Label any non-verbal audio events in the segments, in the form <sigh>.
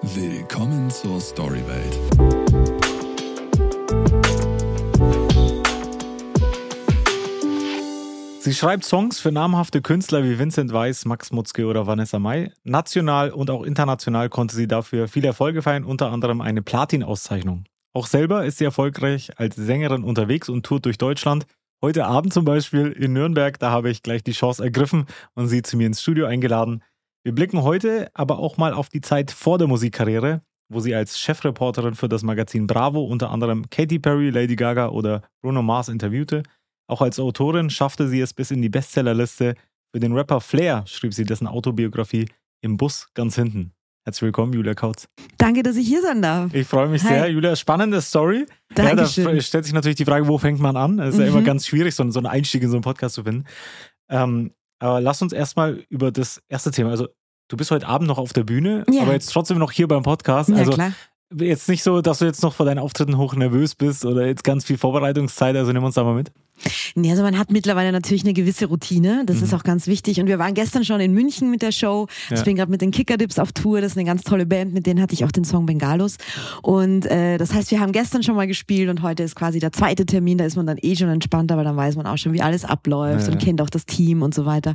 Willkommen zur Storywelt. Sie schreibt Songs für namhafte Künstler wie Vincent Weiss, Max Mutzke oder Vanessa Mai. National und auch international konnte sie dafür viele Erfolge feiern, unter anderem eine Platin-Auszeichnung. Auch selber ist sie erfolgreich als Sängerin unterwegs und tourt durch Deutschland. Heute Abend zum Beispiel in Nürnberg, da habe ich gleich die Chance ergriffen und sie zu mir ins Studio eingeladen. Wir blicken heute aber auch mal auf die Zeit vor der Musikkarriere, wo sie als Chefreporterin für das Magazin Bravo unter anderem Katy Perry, Lady Gaga oder Bruno Mars interviewte. Auch als Autorin schaffte sie es bis in die Bestsellerliste. Für den Rapper Flair schrieb sie dessen Autobiografie Im Bus ganz hinten. Herzlich willkommen, Julia Kautz. Danke, dass ich hier sein darf. Ich freue mich Hi. sehr. Julia, spannende Story. Dankeschön. Ja, da stellt sich natürlich die Frage, wo fängt man an? Es ist mhm. ja immer ganz schwierig, so, so einen Einstieg in so einen Podcast zu finden. Ähm, aber lass uns erstmal über das erste Thema. Also, du bist heute Abend noch auf der Bühne, ja. aber jetzt trotzdem noch hier beim Podcast. Ja, also, klar jetzt nicht so, dass du jetzt noch vor deinen Auftritten hoch nervös bist oder jetzt ganz viel Vorbereitungszeit, also nimm uns da mal mit. Nee, also man hat mittlerweile natürlich eine gewisse Routine, das mhm. ist auch ganz wichtig. Und wir waren gestern schon in München mit der Show. Ja. Ich bin gerade mit den Kickerdips auf Tour, das ist eine ganz tolle Band, mit denen hatte ich auch den Song Bengalos. Und äh, das heißt, wir haben gestern schon mal gespielt und heute ist quasi der zweite Termin, da ist man dann eh schon entspannter, weil dann weiß man auch schon, wie alles abläuft ja. und kennt auch das Team und so weiter.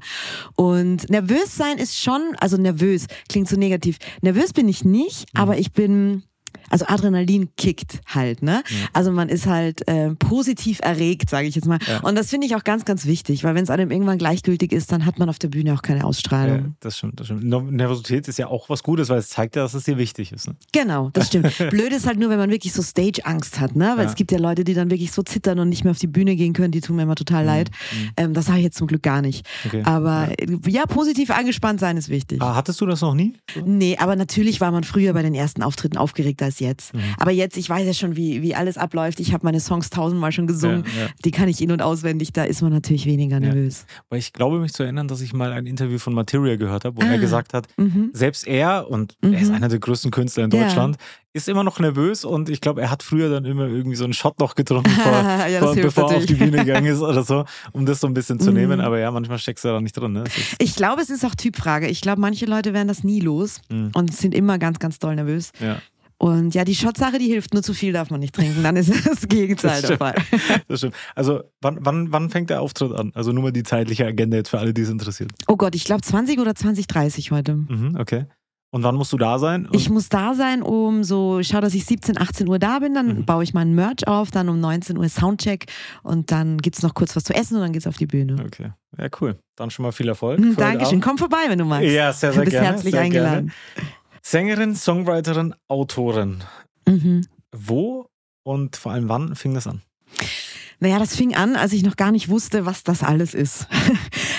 Und nervös sein ist schon, also nervös, klingt so negativ. Nervös bin ich nicht, mhm. aber ich bin also Adrenalin kickt halt, ne? Ja. Also man ist halt äh, positiv erregt, sage ich jetzt mal. Ja. Und das finde ich auch ganz, ganz wichtig, weil wenn es einem irgendwann gleichgültig ist, dann hat man auf der Bühne auch keine Ausstrahlung. Ja, das stimmt, das stimmt. Nervosität ist ja auch was Gutes, weil es zeigt ja, dass es dir wichtig ist. Ne? Genau, das stimmt. <laughs> Blöd ist halt nur, wenn man wirklich so Stage-Angst hat, ne? Weil es gibt ja Leute, die dann wirklich so zittern und nicht mehr auf die Bühne gehen können, die tun mir immer total mhm. leid. Mhm. Ähm, das habe ich jetzt zum Glück gar nicht. Okay. Aber ja. positiv angespannt sein ist wichtig. Ah, hattest du das noch nie? Nee, aber natürlich war man früher bei den ersten Auftritten aufgeregter als jetzt. Mhm. Aber jetzt, ich weiß ja schon, wie, wie alles abläuft. Ich habe meine Songs tausendmal schon gesungen. Ja, ja. Die kann ich in- und auswendig. Da ist man natürlich weniger nervös. Ja. Weil ich glaube, mich zu erinnern, dass ich mal ein Interview von Material gehört habe, wo ah. er gesagt hat, mhm. selbst er, und mhm. er ist mhm. einer der größten Künstler in Deutschland, ist immer noch nervös und ich glaube, er hat früher dann immer irgendwie so einen Shot noch getrunken, <laughs> vor, ja, vor, bevor er auf die Bühne gegangen ist oder so, um das so ein bisschen zu mhm. nehmen. Aber ja, manchmal steckst du da nicht drin. Ne? Ich glaube, es ist auch Typfrage. Ich glaube, manche Leute werden das nie los mhm. und sind immer ganz, ganz doll nervös. Ja. Und ja, die Shotsache, die hilft, nur zu viel darf man nicht trinken, dann ist <laughs> das Gegenteil das der Fall. <laughs> Das stimmt. Also wann, wann, wann fängt der Auftritt an? Also nur mal die zeitliche Agenda jetzt für alle, die es interessiert. Oh Gott, ich glaube 20 oder 20.30 heute. Mhm, okay. Und wann musst du da sein? Und ich muss da sein, um so, ich schaue, dass ich 17, 18 Uhr da bin, dann mhm. baue ich meinen Merch auf, dann um 19 Uhr Soundcheck und dann gibt es noch kurz was zu essen und dann geht es auf die Bühne. Okay, ja cool. Dann schon mal viel Erfolg. Mhm, Dankeschön, komm vorbei, wenn du magst. Ja, sehr, sehr du bist gerne. herzlich eingeladen. Gerne. Sängerin, Songwriterin, Autorin. Mhm. Wo und vor allem wann fing das an? Naja, das fing an, als ich noch gar nicht wusste, was das alles ist. <laughs>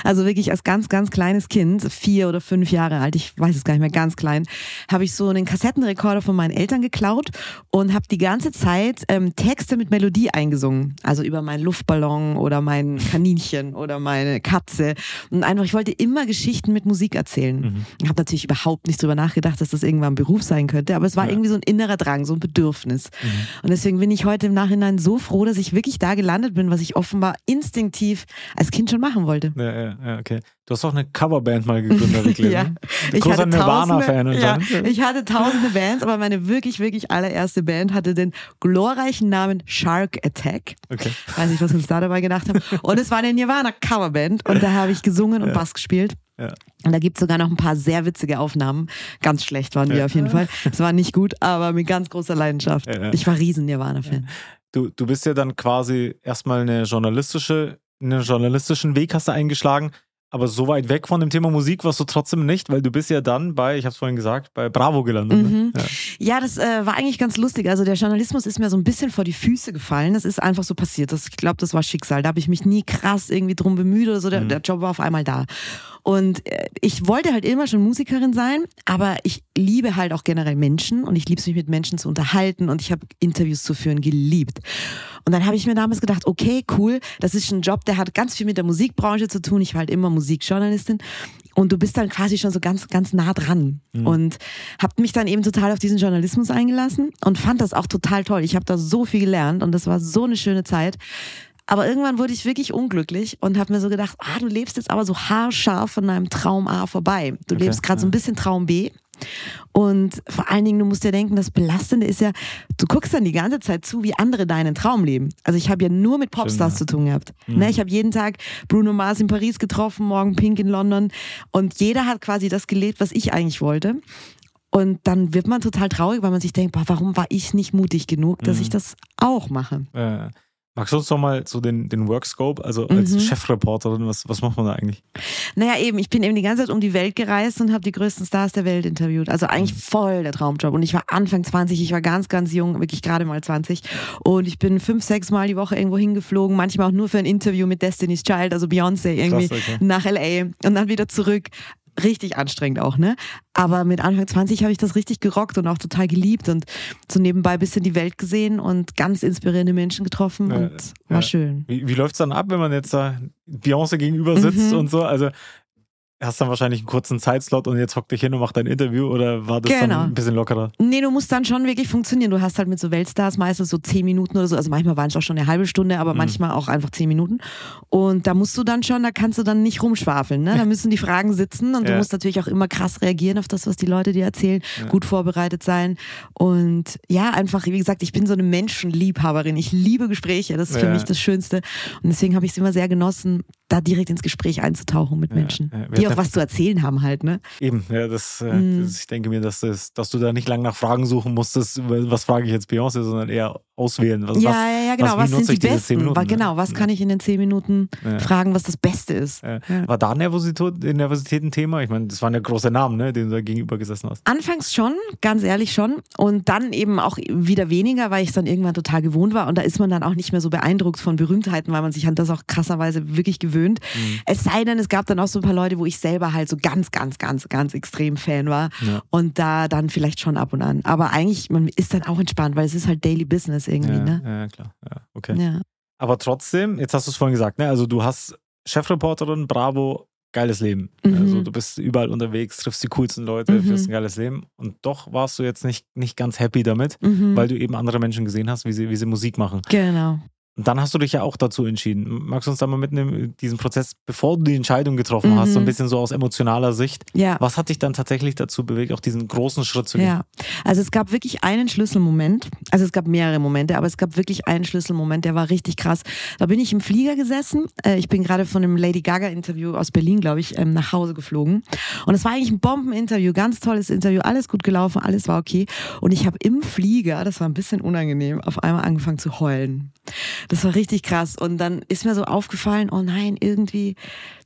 Also wirklich als ganz, ganz kleines Kind, vier oder fünf Jahre alt, ich weiß es gar nicht mehr, ganz klein, habe ich so einen Kassettenrekorder von meinen Eltern geklaut und habe die ganze Zeit ähm, Texte mit Melodie eingesungen. Also über meinen Luftballon oder mein Kaninchen oder meine Katze. Und einfach, ich wollte immer Geschichten mit Musik erzählen. Mhm. Ich habe natürlich überhaupt nicht drüber nachgedacht, dass das irgendwann ein Beruf sein könnte, aber es war ja. irgendwie so ein innerer Drang, so ein Bedürfnis. Mhm. Und deswegen bin ich heute im Nachhinein so froh, dass ich wirklich da gelandet bin, was ich offenbar instinktiv als Kind schon machen wollte. Ja, ja ja, okay. Du hast auch eine Coverband mal gegründet, ich <laughs> ja. Ich Großer Nirvana-Fan. Ja, <laughs> ich hatte tausende Bands, aber meine wirklich, wirklich allererste Band hatte den glorreichen Namen Shark Attack. Okay. Weiß nicht, was wir uns da dabei gedacht haben. Und es war eine Nirvana-Coverband und da habe ich gesungen und ja. Bass gespielt. Ja. Und da gibt es sogar noch ein paar sehr witzige Aufnahmen. Ganz schlecht waren die ja. auf jeden Fall. Es war nicht gut, aber mit ganz großer Leidenschaft. Ja, ich war riesen Nirvana-Fan. Du, du bist ja dann quasi erstmal eine journalistische einen journalistischen Weg hast du eingeschlagen, aber so weit weg von dem Thema Musik warst du trotzdem nicht, weil du bist ja dann bei, ich habe es vorhin gesagt, bei Bravo gelandet. Ne? Mhm. Ja. ja. das äh, war eigentlich ganz lustig. Also der Journalismus ist mir so ein bisschen vor die Füße gefallen. Das ist einfach so passiert. Das, ich glaube, das war Schicksal. Da habe ich mich nie krass irgendwie drum bemüht oder so. Der, mhm. der Job war auf einmal da. Und äh, ich wollte halt immer schon Musikerin sein, aber ich liebe halt auch generell Menschen und ich liebe es mich mit Menschen zu unterhalten und ich habe Interviews zu führen geliebt. Und dann habe ich mir damals gedacht, okay, cool, das ist ein Job, der hat ganz viel mit der Musikbranche zu tun. Ich war halt immer Musikjournalistin und du bist dann quasi schon so ganz, ganz nah dran. Mhm. Und habe mich dann eben total auf diesen Journalismus eingelassen und fand das auch total toll. Ich habe da so viel gelernt und das war so eine schöne Zeit. Aber irgendwann wurde ich wirklich unglücklich und habe mir so gedacht, ah, du lebst jetzt aber so haarscharf von deinem Traum A vorbei. Du okay, lebst gerade ja. so ein bisschen Traum B. Und vor allen Dingen, du musst dir denken, das Belastende ist ja, du guckst dann die ganze Zeit zu, wie andere deinen Traum leben. Also ich habe ja nur mit Popstars Stimmt, zu tun gehabt. Mhm. Ne, ich habe jeden Tag Bruno Mars in Paris getroffen, morgen Pink in London. Und jeder hat quasi das gelebt, was ich eigentlich wollte. Und dann wird man total traurig, weil man sich denkt, boah, warum war ich nicht mutig genug, dass Mhm. ich das auch mache? Äh, magst du uns doch mal so den, den Workscope, also als Mhm. Chefreporterin, was, was macht man da eigentlich? Naja, eben, ich bin eben die ganze Zeit um die Welt gereist und habe die größten Stars der Welt interviewt. Also eigentlich voll der Traumjob. Und ich war Anfang 20, ich war ganz, ganz jung, wirklich gerade mal 20. Und ich bin fünf, sechs Mal die Woche irgendwo hingeflogen, manchmal auch nur für ein Interview mit Destiny's Child, also Beyoncé irgendwie Krass, okay. nach LA und dann wieder zurück. Richtig anstrengend auch, ne? Aber mit Anfang 20 habe ich das richtig gerockt und auch total geliebt und so nebenbei ein bisschen die Welt gesehen und ganz inspirierende Menschen getroffen Ja, und war ja. schön. Wie, wie läuft es dann ab, wenn man jetzt da Beyoncé gegenüber sitzt Mhm. und so? Also hast dann wahrscheinlich einen kurzen Zeitslot und jetzt hock dich hin und mach dein Interview oder war das Genau. dann ein bisschen lockerer? Nee, du musst dann schon wirklich funktionieren. Du hast halt mit so Weltstars meistens so zehn Minuten oder so. Also manchmal waren es auch schon eine halbe Stunde, aber Mhm. manchmal auch einfach zehn Minuten. Und da musst du dann schon, da kannst du dann nicht rumschwafeln. Ne? Da <laughs> müssen die Fragen sitzen und du Ja. musst natürlich auch immer krass reagieren auf das, was die Leute dir erzählen. Ja. Gut vorbereitet sein. Und ja, einfach, wie gesagt, ich bin so eine Menschenliebhaberin. Ich liebe Gespräche. Das ist für Ja. mich das Schönste. Und deswegen habe ich es immer sehr genossen, da direkt ins Gespräch einzutauchen mit Menschen, ja. Die auch was zu erzählen haben halt. Ne? Eben, ja, das, äh, Mhm. das ich denke mir, dass, das, dass du da nicht lang nach Fragen suchen musstest, was frage ich jetzt Beyoncé, sondern eher auswählen. Was, ja, was, ja, ja, genau. Was, nutze sind die besten? Minuten, ne? genau, was kann ich in den zehn Minuten Ja. fragen, was das Beste ist? Ja. War da Nervosität, Nervosität ein Thema? Ich meine, das waren ja große Namen, ne, denen du da gegenüber gesessen hast. Anfangs schon, ganz ehrlich schon. Und dann eben auch wieder weniger, weil ich es dann irgendwann total gewohnt war. Und da ist man dann auch nicht mehr so beeindruckt von Berühmtheiten, weil man sich an das auch krasserweise wirklich gewöhnt. Mhm. Es sei denn, es gab dann auch so ein paar Leute, wo ich selber halt so ganz, ganz, ganz, ganz extrem Fan war. Ja. Und da dann vielleicht schon ab und an. Aber eigentlich, man ist dann auch entspannt, weil es ist halt Daily Business irgendwie, Ja, ne? ja, klar. Ja, okay. Ja. Aber trotzdem, jetzt hast du es vorhin gesagt, ne? Also du hast Chefreporterin, Bravo, geiles Leben. Mhm. Also du bist überall unterwegs, triffst die coolsten Leute, Mhm. führst ein geiles Leben. Und doch warst du jetzt nicht, nicht ganz happy damit, Mhm. weil du eben andere Menschen gesehen hast, wie sie, wie sie Musik machen. genau. Und dann hast du dich ja auch dazu entschieden. Magst du uns da mal mitnehmen, diesen Prozess, bevor du die Entscheidung getroffen Mhm. hast, so ein bisschen so aus emotionaler Sicht. Ja. Was hat dich dann tatsächlich dazu bewegt, auch diesen großen Schritt zu gehen? Ja, also es gab wirklich einen Schlüsselmoment. Also es gab mehrere Momente, aber es gab wirklich einen Schlüsselmoment, der war richtig krass. Da bin ich im Flieger gesessen. Äh, Ich bin gerade von einem Lady Gaga-Interview aus Berlin, glaube ich, ähm, nach Hause geflogen. Und es war eigentlich ein Bombeninterview, ganz tolles Interview, alles gut gelaufen, alles war okay. Und ich habe im Flieger, das war ein bisschen unangenehm, auf einmal angefangen zu heulen. Das war richtig krass. Und dann ist mir so aufgefallen, oh nein, irgendwie,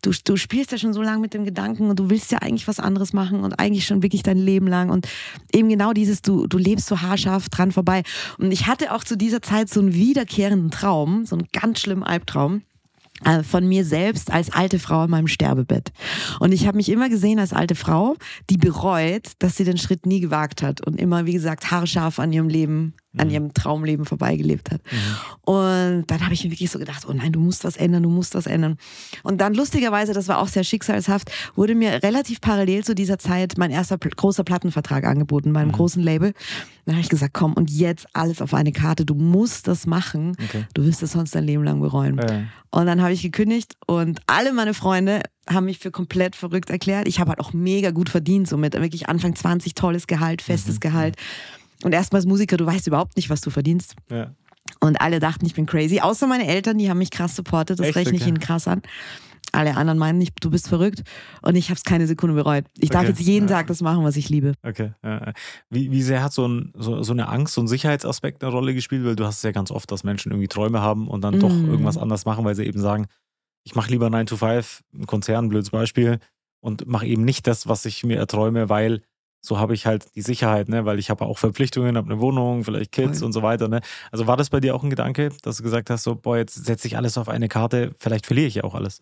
du, du spielst ja schon so lange mit dem Gedanken und du willst ja eigentlich was anderes machen und eigentlich schon wirklich dein Leben lang. Und eben genau dieses, du, du lebst so haarscharf dran vorbei. Und ich hatte auch zu dieser Zeit so einen wiederkehrenden Traum, so einen ganz schlimmen Albtraum äh, von mir selbst als alte Frau in meinem Sterbebett. Und ich habe mich immer gesehen als alte Frau, die bereut, dass sie den Schritt nie gewagt hat und immer, wie gesagt, haarscharf an ihrem Leben, an ihrem Traumleben vorbeigelebt hat. Und dann habe ich mir wirklich so gedacht, oh nein, du musst was ändern, du musst was ändern. Und dann lustigerweise, das war auch sehr schicksalshaft, wurde mir relativ parallel zu dieser Zeit mein erster großer Plattenvertrag angeboten bei einem großen Label. Dann habe ich gesagt, komm, und jetzt alles auf eine Karte, du musst das machen. Okay. Du wirst es sonst dein Leben lang bereuen. Äh, Und dann habe ich gekündigt und alle meine Freunde haben mich für komplett verrückt erklärt. Ich habe halt auch mega gut verdient, so mit wirklich Anfang 20 tolles Gehalt, festes Mhm. Gehalt. Und erstmal als Musiker, du weißt überhaupt nicht, was du verdienst. ja. Und alle dachten, ich bin crazy. Außer meine Eltern, die haben mich krass supportet. Das Echt? rechne ich Okay. ihnen krass an. Alle anderen meinen nicht, du bist verrückt. Und ich habe es keine Sekunde bereut. Ich darf Okay. jetzt jeden Ja. Tag das machen, was ich liebe. Okay. Wie, wie sehr hat so, ein, so, so eine Angst, so ein Sicherheitsaspekt eine Rolle gespielt? Weil du hast es ja ganz oft, dass Menschen irgendwie Träume haben und dann doch Mm. irgendwas anders machen, weil sie eben sagen, ich mache lieber 9 to 5, ein Konzern, blödes Beispiel, und mache eben nicht das, was ich mir erträume, weil so habe ich halt die Sicherheit, ne? weil ich habe auch Verpflichtungen, habe eine Wohnung, vielleicht Kids Voll. und so weiter. Ne? Also war das bei dir auch ein Gedanke, dass du gesagt hast, so, boah, jetzt setze ich alles auf eine Karte, vielleicht verliere ich ja auch alles.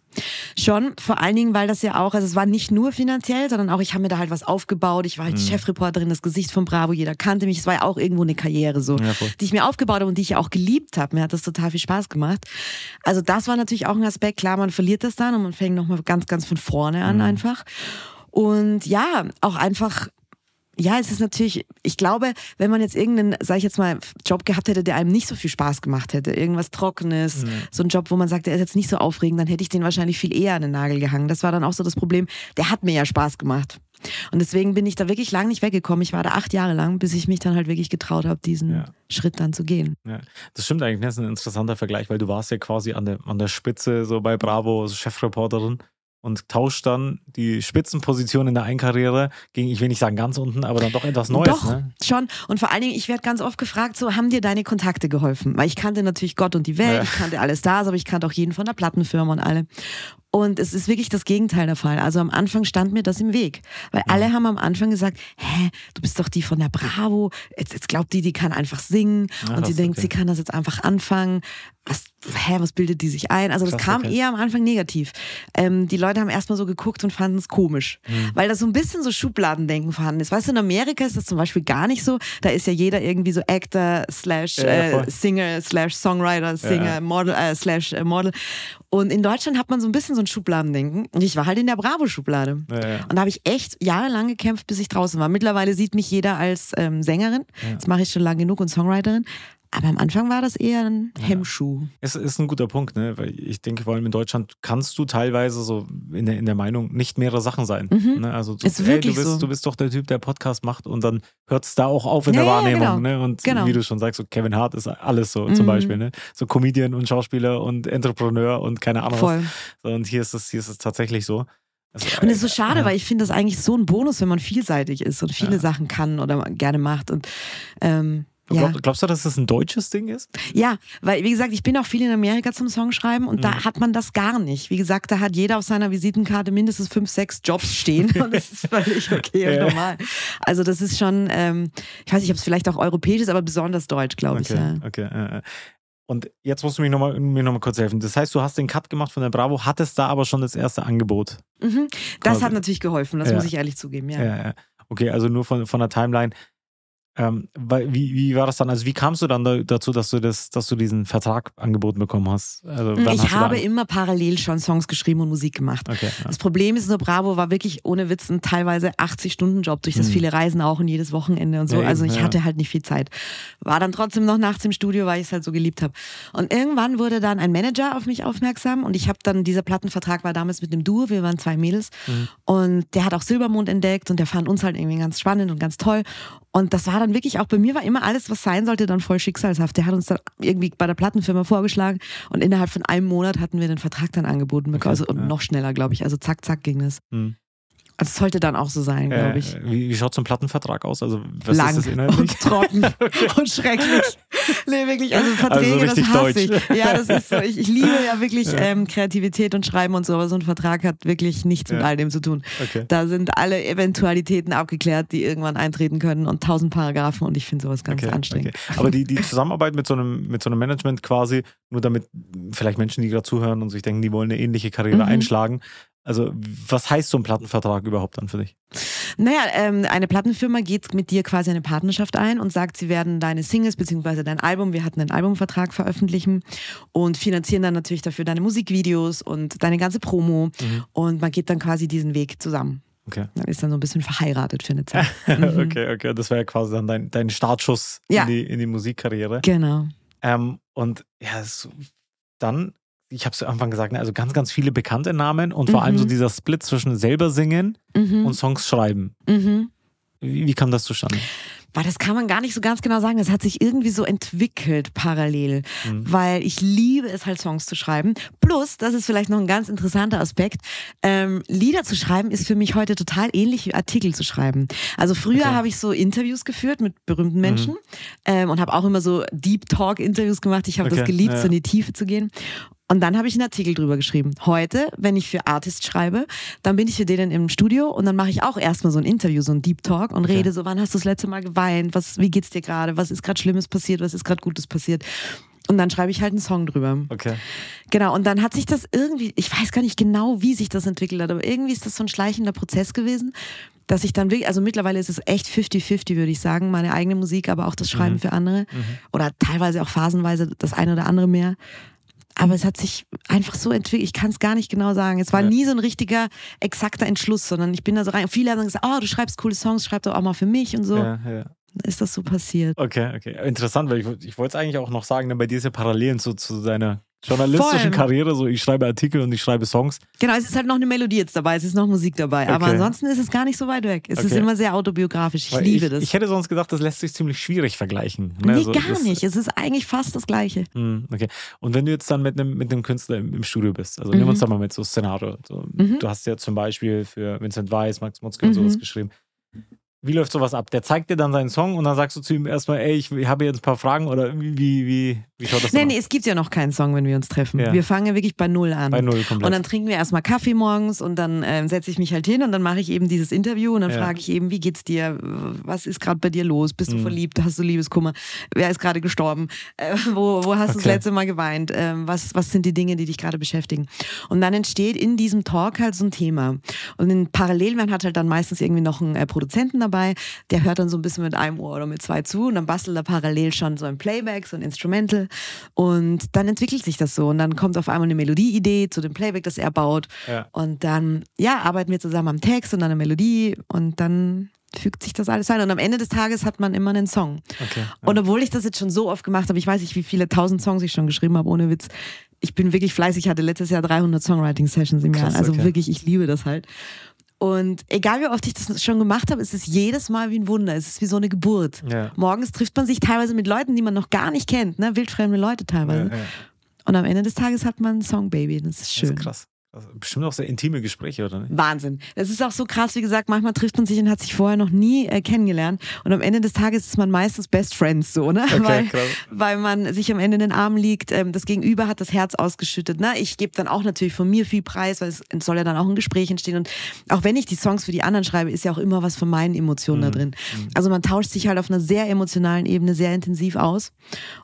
Schon, vor allen Dingen, weil das ja auch, also es war nicht nur finanziell, sondern auch, ich habe mir da halt was aufgebaut. Ich war halt Mhm. Chefreporterin, das Gesicht von Bravo, jeder kannte mich. Es war ja auch irgendwo eine Karriere so. Ja, die ich mir aufgebaut habe und die ich auch geliebt habe. Mir hat das total viel Spaß gemacht. Also das war natürlich auch ein Aspekt. Klar, man verliert das dann und man fängt nochmal ganz, ganz von vorne an Mhm. einfach. Und ja, auch einfach ja, es ist natürlich, ich glaube, wenn man jetzt irgendeinen, sag ich jetzt mal, Job gehabt hätte, der einem nicht so viel Spaß gemacht hätte, irgendwas Trockenes, Mhm. so ein Job, wo man sagt, der ist jetzt nicht so aufregend, dann hätte ich den wahrscheinlich viel eher an den Nagel gehangen. Das war dann auch so das Problem. Der hat mir ja Spaß gemacht. Und deswegen bin ich da wirklich lang nicht weggekommen. Ich war da acht Jahre lang, bis ich mich dann halt wirklich getraut habe, diesen Ja. Schritt dann zu gehen. Ja, das stimmt eigentlich. Das ist ein interessanter Vergleich, weil du warst ja quasi an der, an der Spitze so bei Bravo, als Chefreporterin und tauscht dann die Spitzenposition in der Einkarriere gegen, ich will nicht sagen ganz unten, aber dann doch etwas Neues. Doch, Ne? schon. Und vor allen Dingen, ich werde ganz oft gefragt, so, haben dir deine Kontakte geholfen? Weil ich kannte natürlich Gott und die Welt, Ja. ich kannte alle Stars, aber ich kannte auch jeden von der Plattenfirma und alle. Und es ist wirklich das Gegenteil der Fall. Also am Anfang stand mir das im Weg. Weil alle haben am Anfang gesagt, hä, du bist doch die von der Bravo. Jetzt, jetzt glaubt die, die kann einfach singen. Ach, und sie denkt, okay. sie kann das jetzt einfach anfangen. Was, hä, was bildet die sich ein? Also das Krass, kam okay. eher am Anfang negativ. Ähm, die Leute haben erstmal so geguckt und fanden es komisch. Hm. Weil da so ein bisschen so Schubladendenken vorhanden ist. Weißt du, in Amerika ist das zum Beispiel gar nicht so. Da ist ja jeder irgendwie so Actor slash äh. Singer slash Songwriter, Singer, ja. Model äh, slash äh, Model. Und in Deutschland hat man so ein bisschen so ein Schubladendenken. Und ich war halt in der Bravo-Schublade. Ja, ja. Und da habe ich echt jahrelang gekämpft, bis ich draußen war. Mittlerweile sieht mich jeder als ähm, Sängerin. Das mache ich schon lange genug und Songwriterin. Aber am Anfang war das eher ein Hemmschuh. Es ist ein guter Punkt, ne? weil ich denke, vor allem in Deutschland kannst du teilweise so in der, in der Meinung nicht mehrere Sachen sein. Ne? Also, so, Mhm. Ist ey, wirklich du, bist, so. du bist doch der Typ, der Podcast macht und dann hört es da auch auf in Ja, der ja, Wahrnehmung. genau. Ne? Und Genau. wie du schon sagst, so Kevin Hart ist alles so zum Mhm. Beispiel. Ne? So Comedian und Schauspieler und Entrepreneur und keine Ahnung Voll. was. Und hier ist es, hier ist es tatsächlich so. Also, Und es ist so schade, ja. weil ich finde das eigentlich so ein Bonus, wenn man vielseitig ist und viele Ja. Sachen kann oder gerne macht. Und ähm, ja. Glaub, glaubst du, dass das ein deutsches Ding ist? ja, weil wie gesagt, ich bin auch viel in Amerika zum Songschreiben und Mhm. da hat man das gar nicht. Wie gesagt, da hat jeder auf seiner Visitenkarte mindestens fünf, sechs Jobs stehen <laughs> und das ist völlig okay und Ja. normal. Also das ist schon, ähm, ich weiß nicht, ob es vielleicht auch europäisch ist, aber besonders deutsch, glaube ich. Okay, Ja. okay. äh, äh. Und jetzt musst du mich nochmal mir noch mal kurz helfen. Das heißt, du hast den Cut gemacht von der Bravo, hattest da aber schon das erste Angebot. Mhm. Das Quasi. hat natürlich geholfen, das Ja. muss ich ehrlich zugeben, ja. Ja. ja. Okay, also nur von, von der Timeline. Ähm, wie, wie war das dann? Also wie kamst du dann da, dazu, dass du das, dass du diesen Vertrag angeboten bekommen hast? Also, hast Ich da habe immer parallel schon Songs geschrieben und Musik gemacht. Okay, ja. Das Problem ist nur, Bravo war wirklich ohne Witz ein teilweise 80-Stunden-Job durch das Hm. viele Reisen auch und jedes Wochenende und so. Ja, also ich ja. hatte halt nicht viel Zeit. War dann trotzdem noch nachts im Studio, weil ich es halt so geliebt habe. Und irgendwann wurde dann ein Manager auf mich aufmerksam und ich habe dann, dieser Plattenvertrag war damals mit dem Duo, wir waren zwei Mädels Mhm. und der hat auch Silbermond entdeckt und der fand uns halt irgendwie ganz spannend und ganz toll. Und das war dann wirklich auch bei mir war immer alles, was sein sollte, dann voll schicksalshaft. Der hat uns dann irgendwie bei der Plattenfirma vorgeschlagen und innerhalb von einem Monat hatten wir den Vertrag dann angeboten bekommen. Okay, also, und ja. noch schneller, glaube ich. Also zack, zack ging das. Hm. Also es sollte dann auch so sein, glaube ich. Äh, wie, wie schaut so ein Plattenvertrag aus? Also was Lang ist das inhaltlich? und trocken <laughs> und schrecklich. Nee, wirklich, also Verträge, Also das hasse ich. Ja, das ist so. Ich, ich liebe ja wirklich Ja. Ähm, Kreativität und Schreiben und so, aber so ein Vertrag hat wirklich nichts mit Ja. all dem zu tun. Okay. Da sind alle Eventualitäten abgeklärt, die irgendwann eintreten können und tausend Paragraphen und ich finde sowas ganz Okay, anstrengend. okay. Aber die, die Zusammenarbeit mit so, einem, mit so einem Management quasi, nur damit vielleicht Menschen, die gerade zuhören und sich denken, die wollen eine ähnliche Karriere Mhm. einschlagen. Also, was heißt so ein Plattenvertrag überhaupt dann für dich? Naja, ähm, eine Plattenfirma geht mit dir quasi eine Partnerschaft ein und sagt, sie werden deine Singles bzw. dein Album, wir hatten einen Albumvertrag veröffentlichen und finanzieren dann natürlich dafür deine Musikvideos und deine ganze Promo Mhm. und man geht dann quasi diesen Weg zusammen. Okay. Man ist dann so ein bisschen verheiratet für eine Zeit. <laughs> Mhm. okay, okay. Das wäre ja quasi dann dein, dein Startschuss Ja. in, die, in die Musikkarriere. Genau. Ähm, und ja, es, dann, ich habe es am Anfang gesagt, ne, also ganz, ganz viele bekannte Namen und vor Mhm. allem so dieser Split zwischen selber singen Mhm. und Songs schreiben. Mhm. Wie, wie kam das zustande? Boah, das kann man gar nicht so ganz genau sagen. Das hat sich irgendwie so entwickelt parallel, Mhm. weil ich liebe es halt Songs zu schreiben. Plus, das ist vielleicht noch ein ganz interessanter Aspekt, ähm, Lieder zu schreiben ist für mich heute total ähnlich wie Artikel zu schreiben. Also früher Okay. habe ich so Interviews geführt mit berühmten Menschen ähm, und habe auch immer so Deep Talk Interviews gemacht. Ich habe Okay, das geliebt, ja. so in die Tiefe zu gehen. Und dann habe ich einen Artikel drüber geschrieben. Heute, wenn ich für Artists schreibe, dann bin ich für denen im Studio und dann mache ich auch erstmal so ein Interview, so ein Deep Talk und Okay. rede so, wann hast du das letzte Mal geweint? Was, wie geht's dir gerade? Was ist gerade Schlimmes passiert? Was ist gerade Gutes passiert? Und dann schreibe ich halt einen Song drüber. Okay. Genau, und dann hat sich das irgendwie, ich weiß gar nicht genau, wie sich das entwickelt hat, aber irgendwie ist das so ein schleichender Prozess gewesen, dass ich dann wirklich, also mittlerweile ist es echt 50-50, würde ich sagen, meine eigene Musik, aber auch das Schreiben Mhm. für andere Mhm. oder teilweise auch phasenweise das eine oder andere mehr. Aber es hat sich einfach so entwickelt, ich kann es gar nicht genau sagen. Es war Ja. nie so ein richtiger, exakter Entschluss, sondern ich bin da so rein. Viele haben gesagt, oh, du schreibst coole Songs, schreib doch auch mal für mich und so. Ja, ja. Ist das so passiert. Okay, okay. Interessant, weil ich, ich wollte es eigentlich auch noch sagen, ne, bei dir ist ja Parallelen zu, zu deiner journalistischen. Karriere, so ich schreibe Artikel und ich schreibe Songs. Genau, es ist halt noch eine Melodie jetzt dabei, es ist noch Musik dabei. Aber Okay. ansonsten ist es gar nicht so weit weg. Es ist Okay. immer sehr autobiografisch. Ich Weil liebe ich, das. Ich hätte sonst gedacht, das lässt sich ziemlich schwierig vergleichen. ne? nee, So, gar nicht. Es ist eigentlich fast das Gleiche. Hm, Okay. Und wenn du jetzt dann mit einem, mit einem Künstler im, im Studio bist, also nehmen wir uns da mal mit so Szenario. So, Mhm. Du hast ja zum Beispiel für Vincent Weiss, Max Mutzke und Mhm. sowas geschrieben. Wie läuft sowas ab? Der zeigt dir dann seinen Song und dann sagst du zu ihm erstmal, ey, ich habe jetzt ein paar Fragen oder wie, wie, wie, wie schaut das Nee, dann nee, es gibt ja noch keinen Song, wenn wir uns treffen. Ja. Wir fangen wirklich bei Null an. Bei Null komplett. Und dann trinken wir erstmal Kaffee morgens und dann ähm, setze ich mich halt hin und dann mache ich eben dieses Interview und dann Ja. frage ich eben, wie geht's dir? Was ist gerade bei dir los? Bist du Mhm. verliebt? Hast du Liebeskummer? Wer ist gerade gestorben? Äh, wo, wo hast du das Okay. letzte Mal geweint? Ähm, was, was sind die Dinge, die dich gerade beschäftigen? Und dann entsteht in diesem Talk halt so ein Thema. Und in parallel, man hat halt dann meistens irgendwie noch einen äh, Produzenten dabei, der hört dann so ein bisschen mit einem Ohr oder mit zwei zu und dann bastelt er parallel schon so ein Playback, so ein Instrumental und dann entwickelt sich das so und dann kommt auf einmal eine Melodieidee zu dem Playback, das er baut Ja. und dann, ja, arbeiten wir zusammen am Text und an der Melodie und dann fügt sich das alles ein und am Ende des Tages hat man immer einen Song. Okay. Und obwohl ich das jetzt schon so oft gemacht habe, ich weiß nicht, wie viele tausend Songs ich schon geschrieben habe, ohne Witz. Ich bin wirklich fleißig, ich hatte letztes Jahr 300 Songwriting-Sessions im Jahr. Also okay. wirklich, ich liebe das halt. Und egal wie oft ich das schon gemacht habe, ist es jedes Mal wie ein Wunder. Es ist wie so eine Geburt. Ja. Morgens trifft man sich teilweise mit Leuten, die man noch gar nicht kennt, ne? wildfremde Leute teilweise. Ja, ja. Und am Ende des Tages hat man ein Songbaby. Das ist Das schön. ist krass. Bestimmt auch sehr intime Gespräche, oder nicht? Wahnsinn. Das ist auch so krass, wie gesagt, manchmal trifft man sich und hat sich vorher noch nie äh, kennengelernt. Und am Ende des Tages ist man meistens Best Friends, so, ne? Okay, weil, krass. weil man sich am Ende in den Armen liegt. Ähm, das Gegenüber hat das Herz ausgeschüttet. Ne? Ich gebe dann auch natürlich von mir viel Preis, weil es soll ja dann auch ein Gespräch entstehen. Und auch wenn ich die Songs für die anderen schreibe, ist ja auch immer was von meinen Emotionen da drin. Also man tauscht sich halt auf einer sehr emotionalen Ebene sehr intensiv aus.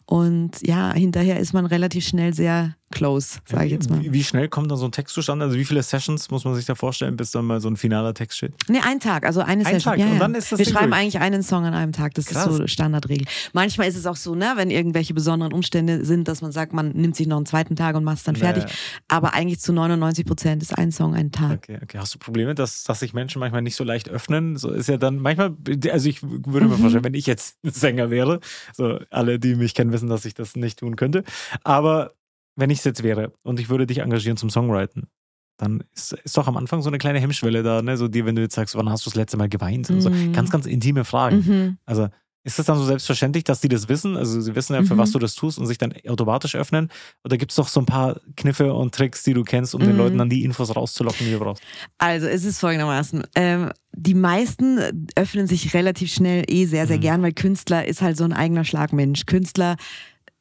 Und ja, hinterher ist man relativ schnell sehr close, sage ich jetzt mal. Wie, wie schnell kommt dann so ein Text zustande? Also wie viele Sessions muss man sich da vorstellen, bis dann mal so ein finaler Text steht? Nee, ein Tag, also eine Ein Session. Tag, Ja, und ja. dann ist das Wir schreiben durch. eigentlich einen Song an einem Tag. Das Krass. ist so Standardregel. Manchmal ist es auch so, ne, wenn irgendwelche besonderen Umstände sind, dass man sagt, man nimmt sich noch einen zweiten Tag und macht es dann Ja, fertig. Aber eigentlich zu 99 Prozent ist ein Song ein Tag. Okay, okay. Hast du Probleme, dass, dass sich Menschen manchmal nicht so leicht öffnen? So ist ja dann manchmal, also ich würde Mhm. mir vorstellen, wenn ich jetzt <laughs> Sänger wäre, so alle, die mich kennen, wissen, dass ich das nicht tun könnte. Aber wenn ich es jetzt wäre und ich würde dich engagieren zum Songwriten, dann ist, ist doch am Anfang so eine kleine Hemmschwelle da, ne? So dir, wenn du jetzt sagst, wann hast du das letzte Mal geweint? Und so. Mhm. Ganz, ganz intime Fragen. Mhm. Also ist das dann so selbstverständlich, dass die das wissen? Also sie wissen ja, für Mhm. was du das tust und sich dann automatisch öffnen? Oder gibt es doch so ein paar Kniffe und Tricks, die du kennst, um den Mhm. Leuten dann die Infos rauszulocken, die du brauchst? Also es ist folgendermaßen. Ähm, die meisten öffnen sich relativ schnell eh sehr, sehr Mhm. gern, weil Künstler ist halt so ein eigener Schlagmensch. Künstler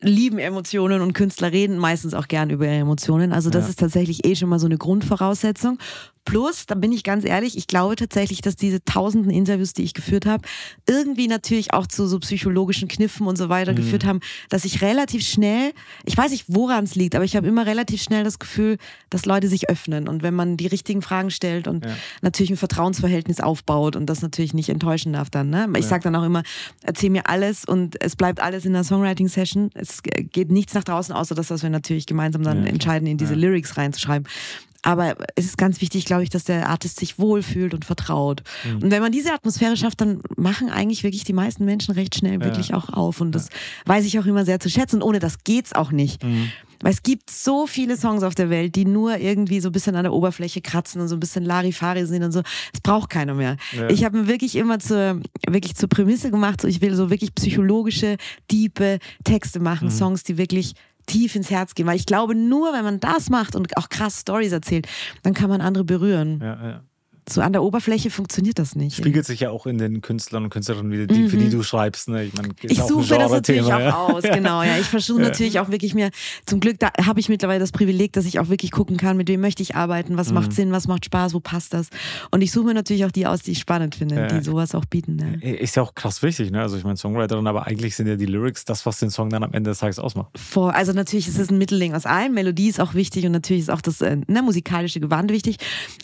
lieben Emotionen und Künstler reden meistens auch gern über ihre Emotionen. Also das Ja. ist tatsächlich eh schon mal so eine Grundvoraussetzung. Plus, da bin ich ganz ehrlich, ich glaube tatsächlich, dass diese tausenden Interviews, die ich geführt habe, irgendwie natürlich auch zu so psychologischen Kniffen und so weiter Mhm. geführt haben, dass ich relativ schnell, ich weiß nicht, woran es liegt, aber ich habe immer relativ schnell das Gefühl, dass Leute sich öffnen und wenn man die richtigen Fragen stellt und Ja. natürlich ein Vertrauensverhältnis aufbaut und das natürlich nicht enttäuschen darf dann. Ne? Ich Ja. sage dann auch immer, erzähl mir alles und es bleibt alles in der Songwriting-Session. Es geht nichts nach draußen, außer das, was wir natürlich gemeinsam dann Ja, entscheiden, in diese. Lyrics reinzuschreiben. Aber es ist ganz wichtig, glaube ich, dass der Artist sich wohlfühlt und vertraut. Mhm. Und wenn man diese Atmosphäre schafft, dann machen eigentlich wirklich die meisten Menschen recht schnell wirklich auch auf. Und das weiß ich auch immer sehr zu schätzen. Und ohne das geht's auch nicht. Mhm. Weil es gibt so viele Songs auf der Welt, die nur irgendwie so ein bisschen an der Oberfläche kratzen und so ein bisschen Larifari sind und so. Es braucht keiner mehr. Ja. Ich habe mir wirklich immer zur, wirklich zur Prämisse gemacht, so ich will so wirklich psychologische, tiefe Texte machen, Mhm. Songs, die wirklich tief ins Herz gehen. Weil ich glaube, nur wenn man das macht und auch krass Stories erzählt, dann kann man andere berühren. Ja, ja. So an der Oberfläche funktioniert das nicht. Spiegelt sich ja auch in den Künstlern und Künstlerinnen wieder, die, für die du schreibst. Ne? Ich, mein, Mhm. Ich suche mir das natürlich Genre-Thema, auch aus, genau. Ja, ich versuche <laughs> Ja. natürlich auch wirklich mir, zum Glück, da habe ich mittlerweile das Privileg, dass ich auch wirklich gucken kann, mit wem möchte ich arbeiten, was Mhm. macht Sinn, was macht Spaß, wo passt das. Und ich suche mir natürlich auch die aus, die ich spannend finde, Ja. die sowas auch bieten. Ne? Ist ja auch krass wichtig, ne? Also ich meine Songwriterin, aber eigentlich sind ja die Lyrics das, was den Song dann am Ende des Tages ausmacht. Vor, also natürlich ist es ein Mittelding aus allem. Melodie ist auch wichtig und natürlich ist auch das äh, ne, musikalische Gewand wichtig.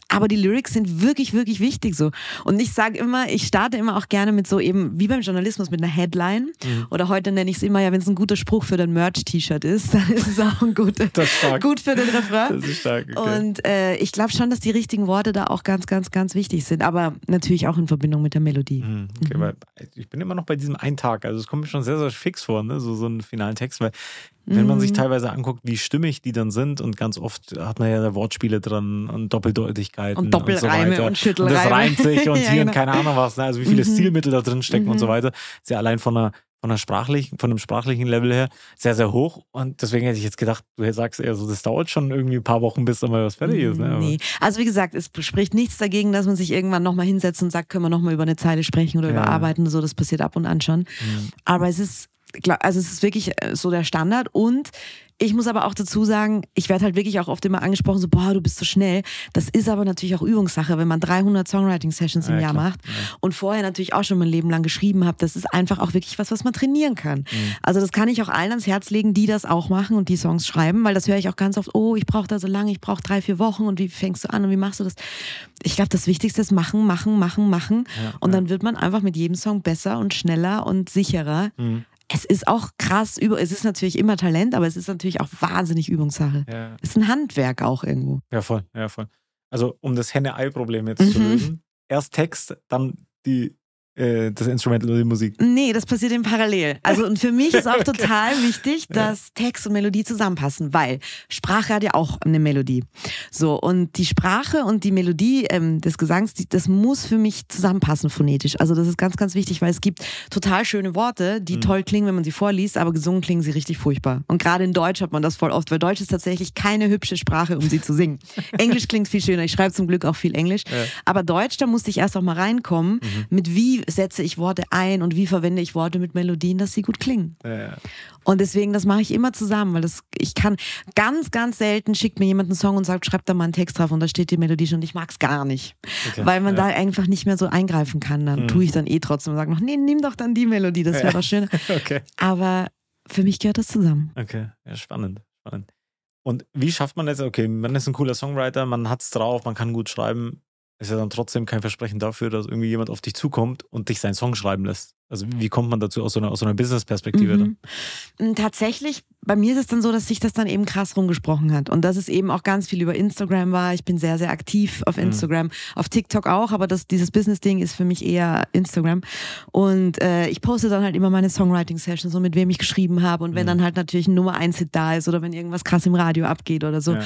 Aber die Lyrics sind wirklich, wirklich wichtig so. Und ich sage immer, ich starte immer auch gerne mit so eben, wie beim Journalismus, mit einer Headline. Mhm. Oder heute nenne ich es immer, ja, wenn es ein guter Spruch für dein Merch-T-Shirt ist, <laughs> dann ist es auch ein guter, Das stark. gut für den Refrain. Das ist stark. Okay. Und äh, ich glaube schon, dass die richtigen Worte da auch ganz, ganz, ganz wichtig sind. Aber natürlich auch in Verbindung mit der Melodie. Mhm, Okay, weil ich bin immer noch bei diesem einen Tag. Also es kommt mir schon sehr, sehr fix vor, ne? so, so einen finalen Text, weil wenn man Mhm. sich teilweise anguckt, wie stimmig die dann sind und ganz oft hat man ja da Wortspiele dran und Doppeldeutigkeiten Und Doppelreime weiter. und Schüttelreime. Und das reimt sich und <laughs> Ja, hier und genau. keine Ahnung was. Ne? Also wie viele Mhm. Stilmittel da drin stecken und so Mhm. weiter. Ist ja allein von einer von einer sprachlichen, von einem sprachlichen Level her sehr, sehr hoch. Und deswegen hätte ich jetzt gedacht, du sagst eher so, das dauert schon irgendwie ein paar Wochen, bis da mal was fertig ist. Ne? Aber- Nee. Also wie gesagt, es spricht nichts dagegen, dass man sich irgendwann nochmal hinsetzt und sagt, können wir nochmal über eine Zeile sprechen oder Ja. überarbeiten oder so. Das passiert ab und an schon. Mhm. Aber es ist, also es ist wirklich äh, so der Standard und ich muss aber auch dazu sagen, ich werde halt wirklich auch oft immer angesprochen, so, boah, du bist so schnell. Das ist aber natürlich auch Übungssache, wenn man 300 Songwriting-Sessions im Ja, Jahr klar. macht und vorher natürlich auch schon mein Leben lang geschrieben habe. Das ist einfach auch wirklich was, was man trainieren kann. Mhm. Also das kann ich auch allen ans Herz legen, die das auch machen und die Songs schreiben, weil das höre ich auch ganz oft, oh, ich brauche da so lange, ich brauche drei, vier Wochen und wie fängst du an und wie machst du das? Ich glaube, das Wichtigste ist machen, machen, machen, machen Ja, und ja. dann wird man einfach mit jedem Song besser und schneller und sicherer. Mhm. Es ist auch krass, es ist natürlich immer Talent, aber es ist natürlich auch wahnsinnig Übungssache. Ja. Es ist ein Handwerk auch irgendwo. Ja, voll, ja, voll. Also, um das Henne-Ei-Problem jetzt zu Mhm. lösen, erst Text, dann die, das Instrumental oder die Musik. Nee, das passiert im Parallel. Also und für mich ist auch Okay. total wichtig, <laughs> dass Text und Melodie zusammenpassen, weil Sprache hat ja auch eine Melodie. So und die Sprache und die Melodie ähm, des Gesangs, die, das muss für mich zusammenpassen phonetisch. Also das ist ganz, ganz wichtig, weil es gibt total schöne Worte, die Mhm. toll klingen, wenn man sie vorliest, aber gesungen klingen sie richtig furchtbar. Und gerade in Deutsch hat man das voll oft, weil Deutsch ist tatsächlich keine hübsche Sprache, um sie zu singen. <laughs> Englisch klingt viel schöner. Ich schreibe zum Glück auch viel Englisch, Ja. aber Deutsch, da musste ich erst auch mal reinkommen, Mhm. mit wie setze ich Worte ein und wie verwende ich Worte mit Melodien, dass sie gut klingen. Ja, Und deswegen, das mache ich immer zusammen, weil das, ich kann ganz, ganz selten schickt mir jemand einen Song und sagt, schreib da mal einen Text drauf und da steht die Melodie schon ich mag es gar nicht. okay. Weil man ja. da einfach nicht mehr so eingreifen kann. Dann Mhm. tue ich dann eh trotzdem und sage noch, nee, nimm doch dann die Melodie, das wäre Ja. doch schöner. <laughs> Okay, Aber für mich gehört das zusammen. okay. Ja, spannend, spannend. Und wie schafft man jetzt, okay, man ist ein cooler Songwriter, man hat es drauf, man kann gut schreiben. Ist ja dann trotzdem kein Versprechen dafür, dass irgendwie jemand auf dich zukommt und dich seinen Song schreiben lässt. Also wie kommt man dazu aus so einer, aus so einer Business-Perspektive dann? Mhm. Tatsächlich, bei mir ist es dann so, dass sich das dann eben krass rumgesprochen hat und dass es eben auch ganz viel über Instagram war. Ich bin sehr, sehr aktiv auf Mhm. Instagram, auf TikTok auch, aber das, dieses Business-Ding ist für mich eher Instagram. Und äh, ich poste dann halt immer meine Songwriting-Sessions, so mit wem ich geschrieben habe und wenn Mhm. dann halt natürlich ein Nummer 1-Hit da ist oder wenn irgendwas krass im Radio abgeht oder so. Ja, ja.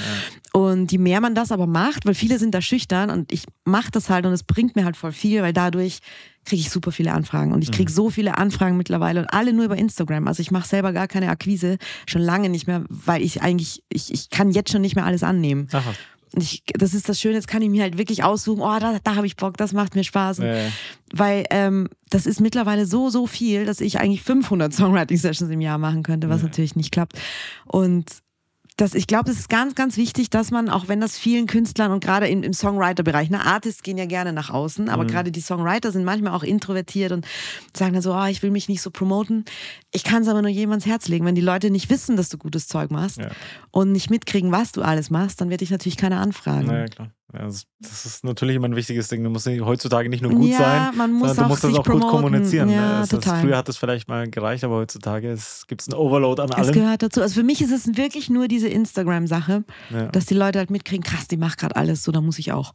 Und je mehr man das aber macht, weil viele sind da schüchtern und ich mache das halt und es bringt mir halt voll viel, weil dadurch kriege ich super viele Anfragen und ich kriege Mhm. so viele Anfragen mittlerweile und alle nur über Instagram. Also ich mache selber gar keine Akquise, schon lange nicht mehr, weil ich eigentlich, ich, ich kann jetzt schon nicht mehr alles annehmen. Aha. Und ich, das ist das Schöne, jetzt kann ich mir halt wirklich aussuchen, oh, da, da habe ich Bock, das macht mir Spaß. Ja. Weil ähm, das ist mittlerweile so, so viel, dass ich eigentlich 500 Songwriting-Sessions im Jahr machen könnte, was Ja. natürlich nicht klappt. Und das, ich glaube, das ist ganz, ganz wichtig, dass man, auch wenn das vielen Künstlern und gerade im Songwriter-Bereich, ne, Artists gehen ja gerne nach außen, aber Mhm. gerade die Songwriter sind manchmal auch introvertiert und sagen dann so, oh, ich will mich nicht so promoten. Ich kann es aber nur jedem ans Herz legen. Wenn die Leute nicht wissen, dass du gutes Zeug machst Ja. und nicht mitkriegen, was du alles machst, dann wird dich natürlich keiner anfragen. Naja, klar. Das, das ist natürlich immer ein wichtiges Ding. Du musst heutzutage nicht nur gut ja, sein, man muss sondern du musst das auch gut promoten. kommunizieren. ne? Ja, Das ist- früher hat es vielleicht mal gereicht, aber heutzutage gibt es einen Overload an Es allem. gehört dazu. Also für mich ist es wirklich nur diese Instagram-Sache, Ja. dass die Leute halt mitkriegen, krass, die macht gerade alles, so, da muss ich auch.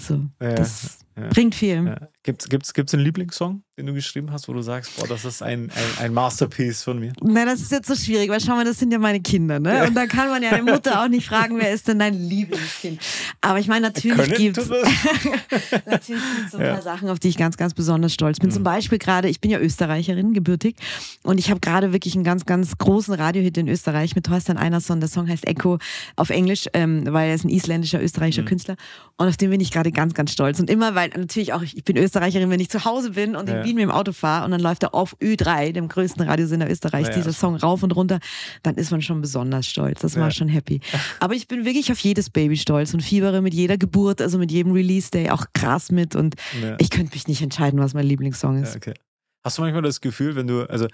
So, das bringt viel. Ja. Gibt's, gibt's, gibt's einen Lieblingssong, den du geschrieben hast, wo du sagst, boah, das ist ein, ein, ein Masterpiece von mir? Nein, das ist jetzt so schwierig, weil schau mal, das sind ja meine Kinder, ne? Und da kann man ja der Mutter auch nicht fragen, wer ist denn dein Lieblingskind? Aber ich meine, natürlich gibt's tut das? <laughs> Natürlich gibt es so ein Ja. paar Sachen, auf die ich ganz, ganz besonders stolz bin. Zum Beispiel gerade, ich bin ja Österreicherin, gebürtig. Und ich habe gerade wirklich einen ganz, ganz großen Radiohit in Österreich mit Thorstein Einerson. Der Song heißt Echo auf Englisch, ähm, weil er ist ein isländischer, österreichischer Künstler. Und auf den bin ich gerade ganz, ganz stolz. Und immer, weil natürlich auch, ich, ich bin Österreicherin, wenn ich zu Hause bin und Ja. in Wien mit dem Auto fahre und dann läuft er auf Ö3, dem größten Radiosender Österreichs, Ja, dieser Song rauf und runter, dann ist man schon besonders stolz. Das war Ja. schon happy. Aber ich bin wirklich auf jedes Baby stolz und fiebere mit jeder Geburt, also mit jedem Release-Day auch krass mit und ich könnte mich nicht entscheiden, was mein Lieblingssong ist. Okay. Hast du manchmal das Gefühl, wenn du, also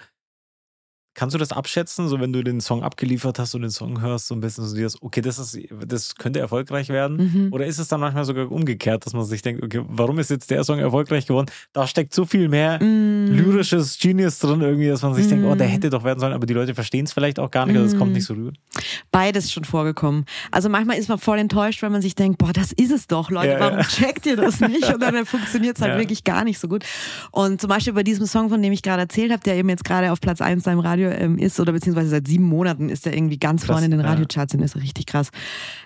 kannst du das abschätzen, so wenn du den Song abgeliefert hast und den Song hörst, so ein bisschen so dieses, okay, das, ist, das könnte erfolgreich werden? Mhm. Oder ist es dann manchmal sogar umgekehrt, dass man sich denkt, okay, warum ist jetzt der Song erfolgreich geworden? Da steckt so viel mehr Mm. lyrisches Genius drin irgendwie, dass man sich denkt, oh, der Mm. hätte doch werden sollen, aber die Leute verstehen es vielleicht auch gar nicht, also es kommt Mm. nicht so rüber. Beides schon vorgekommen. Also manchmal ist man voll enttäuscht, weil man sich denkt, boah, das ist es doch, Leute, Ja, warum ja. checkt ihr das nicht? Und dann <laughs> funktioniert es halt Ja. wirklich gar nicht so gut. Und zum Beispiel bei diesem Song, von dem ich gerade erzählt habe, der eben jetzt gerade auf Platz 1 da im Radio Radio ähm, ist oder beziehungsweise seit sieben Monaten ist er irgendwie ganz Krass, vorne in den ja. Radiocharts und ist richtig krass.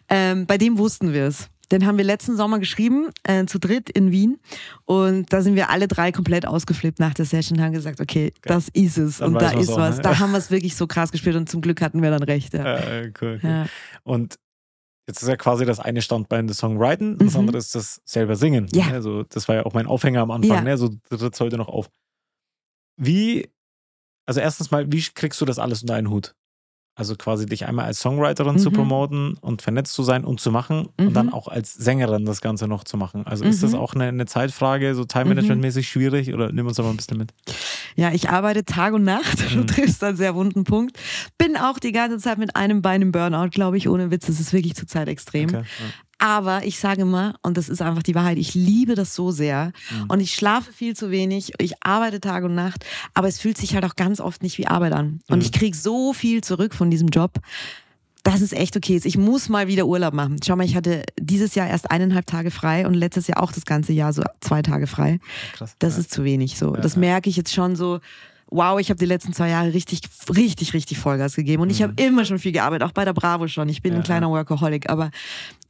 Ähm, bei dem wussten wir es. Den haben wir letzten Sommer geschrieben, äh, zu dritt in Wien. Und da sind wir alle drei komplett ausgeflippt nach der Session und haben gesagt, okay, das ist es. Dann und da ist auch, was. ne? Da <laughs> haben wir es wirklich so krass gespielt und zum Glück hatten wir dann recht. Ja. Äh, cool, cool. Ja. Und jetzt ist ja quasi das eine Standbein das Songwriten, das Mhm. andere ist das selber Singen. Ja. Also das war ja auch mein Aufhänger am Anfang, Ja. ne? so tritt es heute noch auf. Wie, also erstens mal, wie kriegst du das alles unter einen Hut? Also quasi dich einmal als Songwriterin zu Mhm. promoten und vernetzt zu sein und zu machen und Mhm. dann auch als Sängerin das Ganze noch zu machen. Also ist das Mhm. auch eine, eine Zeitfrage, so Time-Management-mäßig schwierig oder nimm uns da mal ein bisschen mit? Ja, ich arbeite Tag und Nacht. Du Mhm. triffst einen sehr wunden Punkt. Bin auch die ganze Zeit mit einem Bein im Burnout, glaube ich, ohne Witz. Das ist wirklich zurzeit extrem. Okay. Aber ich sage immer, und das ist einfach die Wahrheit, ich liebe das so sehr. Mhm. Und ich schlafe viel zu wenig. Ich arbeite Tag und Nacht. Aber es fühlt sich halt auch ganz oft nicht wie Arbeit an. Und Mhm. ich kriege so viel zurück von diesem Job. dass es echt okay ist. Ich muss mal wieder Urlaub machen. Schau mal, ich hatte dieses Jahr erst eineinhalb Tage frei und letztes Jahr auch das ganze Jahr so zwei Tage frei. Krass. Das ja. ist zu wenig so. Ja, Das merke ich jetzt schon so. Wow, ich habe die letzten zwei Jahre richtig, richtig, richtig Vollgas gegeben. Und ich habe immer schon viel gearbeitet, auch bei der Bravo schon. Ich bin Mhm. Ja, ein kleiner Workaholic, aber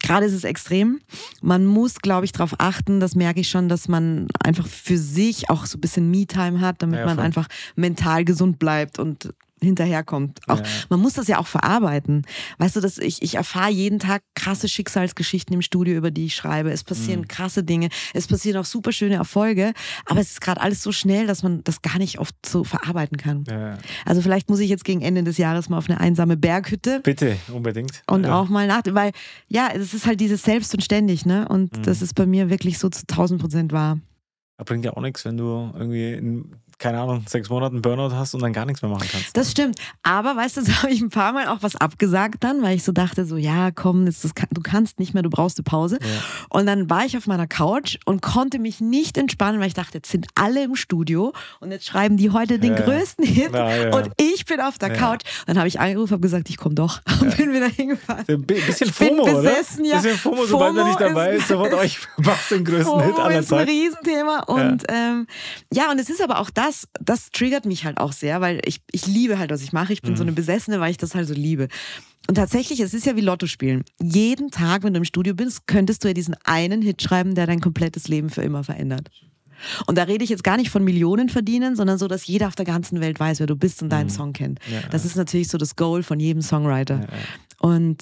gerade ist es extrem. Man muss, glaube ich, darauf achten, das merke ich schon, dass man einfach für sich auch so ein bisschen Me-Time hat, damit Ja, man einfach mental gesund bleibt und hinterherkommt. Auch, Ja. Man muss das ja auch verarbeiten. Weißt du, dass ich, ich erfahre jeden Tag krasse Schicksalsgeschichten im Studio, über die ich schreibe. Es passieren Mhm. krasse Dinge, es passieren auch super schöne Erfolge, aber es ist gerade alles so schnell, dass man das gar nicht oft so verarbeiten kann. Ja. Also vielleicht muss ich jetzt gegen Ende des Jahres mal auf eine einsame Berghütte Bitte, unbedingt. und ja. auch mal nach, weil ja, es ist halt dieses Selbst und ständig, ne? Und Mhm. das ist bei mir wirklich so zu 1000 Prozent wahr. Da bringt ja auch nichts, wenn du irgendwie in, keine Ahnung, sechs Monaten Burnout hast und dann gar nichts mehr machen kannst. Das stimmt. Aber weißt du, <laughs> so habe ich ein paar Mal auch was abgesagt dann, weil ich so dachte, so, ja, komm, das kann, du kannst nicht mehr, du brauchst eine Pause. Ja. Und dann war ich auf meiner Couch und konnte mich nicht entspannen, weil ich dachte, jetzt sind alle im Studio und jetzt schreiben die heute den Ja, größten Hit Ja, und ich bin auf der. Couch. Dann habe ich angerufen, habe gesagt, ich komme doch <laughs> und bin wieder hingefahren. Bisschen Ich bin FOMO, besessen, oder? ja. Bisschen FOMO, sobald FOMO nicht dabei ist- sofort euch was den größten <laughs> Hit FOMO aller ist ein. Riesenthema. Und ähm, ja, und es ist aber auch das, das triggert mich halt auch sehr, weil ich, ich liebe halt, was ich mache. Ich bin so Mhm. eine Besessene, weil ich das halt so liebe. Und tatsächlich, es ist ja wie Lotto spielen. Jeden Tag, wenn du im Studio bist, könntest du ja diesen einen Hit schreiben, der dein komplettes Leben für immer verändert. Und da rede ich jetzt gar nicht von Millionen verdienen, sondern so, dass jeder auf der ganzen Welt weiß, wer du bist und deinen Song kennt. Mhm. Ja, das ist natürlich so das Goal von jedem Songwriter. Ja, ja. Und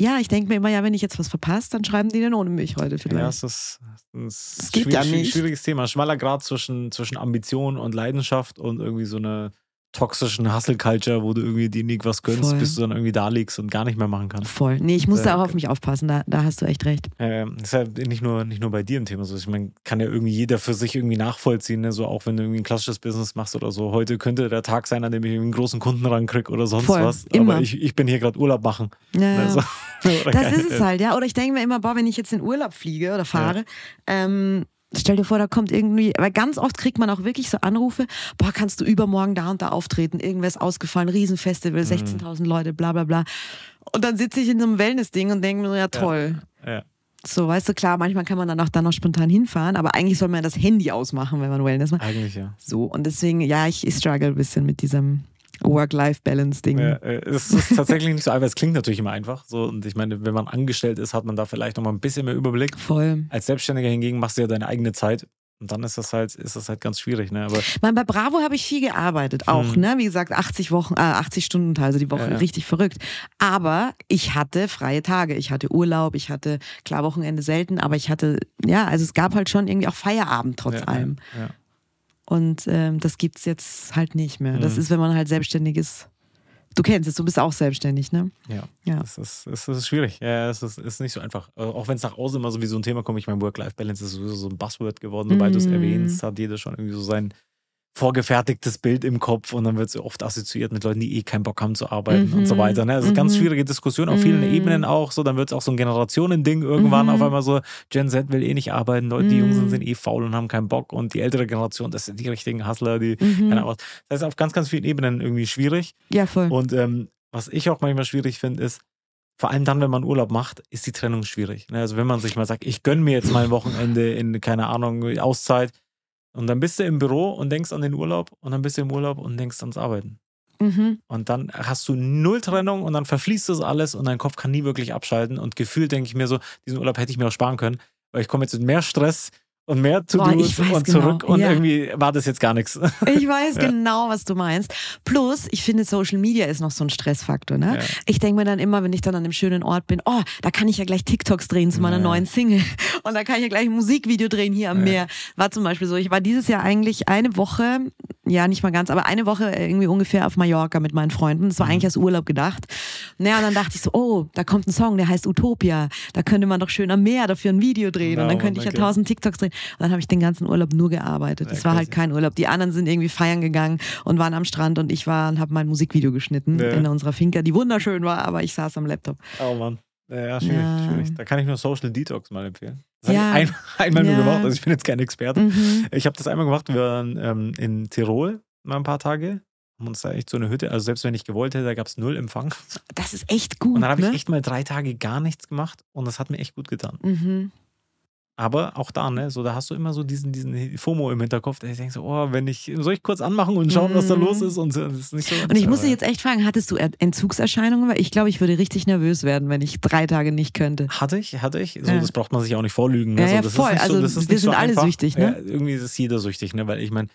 ja, ich denke mir immer, ja, wenn ich jetzt was verpasse, dann schreiben die den ohne mich heute vielleicht. Ja, es ist, es ist Das geht schwierig, schwieriges Thema. Schmaler Grad zwischen, zwischen Ambition und Leidenschaft und irgendwie so einer toxischen Hustle-Culture, wo du irgendwie dir nicht was gönnst, Voll. bis du dann irgendwie da liegst und gar nicht mehr machen kannst. Voll. Nee, ich muss da auch gut. auf mich aufpassen, da, da hast du echt recht. Das ist ja nicht nur, nicht nur bei dir ein Thema so. Ich meine, kann ja irgendwie jeder für sich irgendwie nachvollziehen, ne? so auch wenn du irgendwie ein klassisches Business machst oder so. Heute könnte der Tag sein, an dem ich irgendwie einen großen Kunden rankriege oder sonst Voll, was. immer. Aber ich, ich bin hier gerade Urlaub machen. Ja, ja. Also, <laughs> oder Das ist es halt, ja. Oder ich denke mir immer, boah, wenn ich jetzt in Urlaub fliege oder fahre, ähm, stell dir vor, da kommt irgendwie, weil ganz oft kriegt man auch wirklich so Anrufe, boah, kannst du übermorgen da und da auftreten, irgendwer ist ausgefallen, Mhm. Riesenfestival, 16.000 Leute, bla bla bla. Und dann sitze ich in so einem Wellness-Ding und denke mir, ja toll. Ja. So, weißt du, klar, manchmal kann man dann auch dann noch spontan hinfahren, aber eigentlich soll man das Handy ausmachen, wenn man Wellness macht. Eigentlich ja. So, und deswegen, ja, ich, ich struggle ein bisschen mit diesem Work-Life-Balance-Ding. Ja, äh, es ist tatsächlich nicht so einfach. Es klingt natürlich immer einfach. So, und ich meine, wenn man angestellt ist, hat man da vielleicht noch mal ein bisschen mehr Überblick. Voll. Als Selbstständiger hingegen machst du ja deine eigene Zeit. Und dann ist das halt, ist das halt ganz schwierig. Ne? Aber meine, bei Bravo habe ich viel gearbeitet, auch, Hm. ne? Wie gesagt, 80 Wochen, äh, 80 Stunden also die Woche, Ja, ja. richtig verrückt. Aber ich hatte freie Tage, ich hatte Urlaub, ich hatte klar Wochenende selten, aber ich hatte, ja, also es gab halt schon irgendwie auch Feierabend trotz ja, allem. Ja. Und ähm, das gibt's jetzt halt nicht mehr. Das Mhm. ist, wenn man halt selbstständig ist. Du kennst es, du bist auch selbstständig, ne? Ja, Ja. Es, ist, es ist schwierig. Ja, es ist, ist nicht so einfach. Äh, Auch wenn es nach außen immer so wie so ein Thema kommt. Ich meine, Work-Life-Balance ist sowieso so ein Buzzword geworden. Sobald du es erwähnst, hat jeder schon irgendwie so sein vorgefertigtes Bild im Kopf und dann wird es oft assoziiert mit Leuten, die eh keinen Bock haben zu arbeiten und so Mhm. weiter. Ne? Das ist eine ganz Mhm. schwierige Diskussion auf vielen Mhm. Ebenen auch. So, dann wird es auch so ein Generationending irgendwann Mhm. auf einmal so, Gen Z will eh nicht arbeiten, Leute, die jung sind, Mhm. sind eh faul und haben keinen Bock und die ältere Generation, das sind die richtigen Hustler, die Mhm. keine Ahnung. Das ist auf ganz, ganz vielen Ebenen irgendwie schwierig. Ja, voll. Und ähm, was ich auch manchmal schwierig finde, ist, vor allem dann, wenn man Urlaub macht, ist die Trennung schwierig. Ne? Also wenn man sich mal sagt, ich gönne mir jetzt mal ein Wochenende in, keine Ahnung, Auszeit. Und dann bist du im Büro und denkst an den Urlaub und dann bist du im Urlaub und denkst ans Arbeiten. Mhm. Und dann hast du null Trennung und dann verfließt das alles und dein Kopf kann nie wirklich abschalten. Und gefühlt denke ich mir so, diesen Urlaub hätte ich mir auch sparen können, weil ich komme jetzt mit mehr Stress und mehr Boah, ich weiß und genau. zurück und Ja. irgendwie war das jetzt gar nichts. <laughs> Ich weiß Ja. genau, was du meinst. Plus, ich finde, Social Media ist noch so ein Stressfaktor. Ne? Ja. Ich denke mir dann immer, wenn ich dann an einem schönen Ort bin, oh, da kann ich ja gleich TikToks drehen zu meiner neuen Single. <laughs> Und da kann ich ja gleich ein Musikvideo drehen hier am. Meer. War zum Beispiel so, ich war dieses Jahr eigentlich eine Woche, ja nicht mal ganz, aber eine Woche irgendwie ungefähr auf Mallorca mit meinen Freunden. Das war Mhm. eigentlich als Urlaub gedacht. Naja, und dann dachte ich so, oh, da kommt ein Song, der heißt Utopia. Da könnte man doch schön am Meer dafür ein Video drehen. Ja, und dann Mann, könnte ich ja tausend TikToks drehen. Und dann habe ich den ganzen Urlaub nur gearbeitet. Ja, Das war halt kein Urlaub. Die anderen sind irgendwie feiern gegangen und waren am Strand und ich war und habe mein Musikvideo geschnitten Ja. in unserer Finca, die wunderschön war, aber ich saß am Laptop. Oh Mann. Ja, schwierig, Ja. schwierig. Da kann ich nur Social Detox mal empfehlen. Das Ja. habe ich ein, einmal nur Ja. gemacht, also ich bin jetzt kein Experte. Mhm. Ich habe das einmal gemacht, wir waren ähm, in Tirol mal ein paar Tage. Haben uns da echt so eine Hütte, also selbst wenn ich gewollt hätte, da gab es null Empfang. Das ist echt gut. Und dann habe ne? ich echt mal drei Tage gar nichts gemacht und das hat mir echt gut getan. Mhm. Aber auch da, ne, so da hast du immer so diesen, diesen FOMO im Hinterkopf, der denkt so, oh, wenn ich, soll ich kurz anmachen und schauen, was da Mhm. los ist? Und so, das ist nicht so. Und ich muss dich jetzt echt fragen, hattest du Er- Entzugserscheinungen? Weil ich glaube, ich würde richtig nervös werden, wenn ich drei Tage nicht könnte. Hatte ich, hatte ich. So, Ja. das braucht man sich auch nicht vorlügen. Ne? Ja, so, ja, das voll. Ist nicht Also, so, das ist wir sind so alle einfach. süchtig, ne? Ja, irgendwie ist jeder süchtig, ne? Weil ich meine,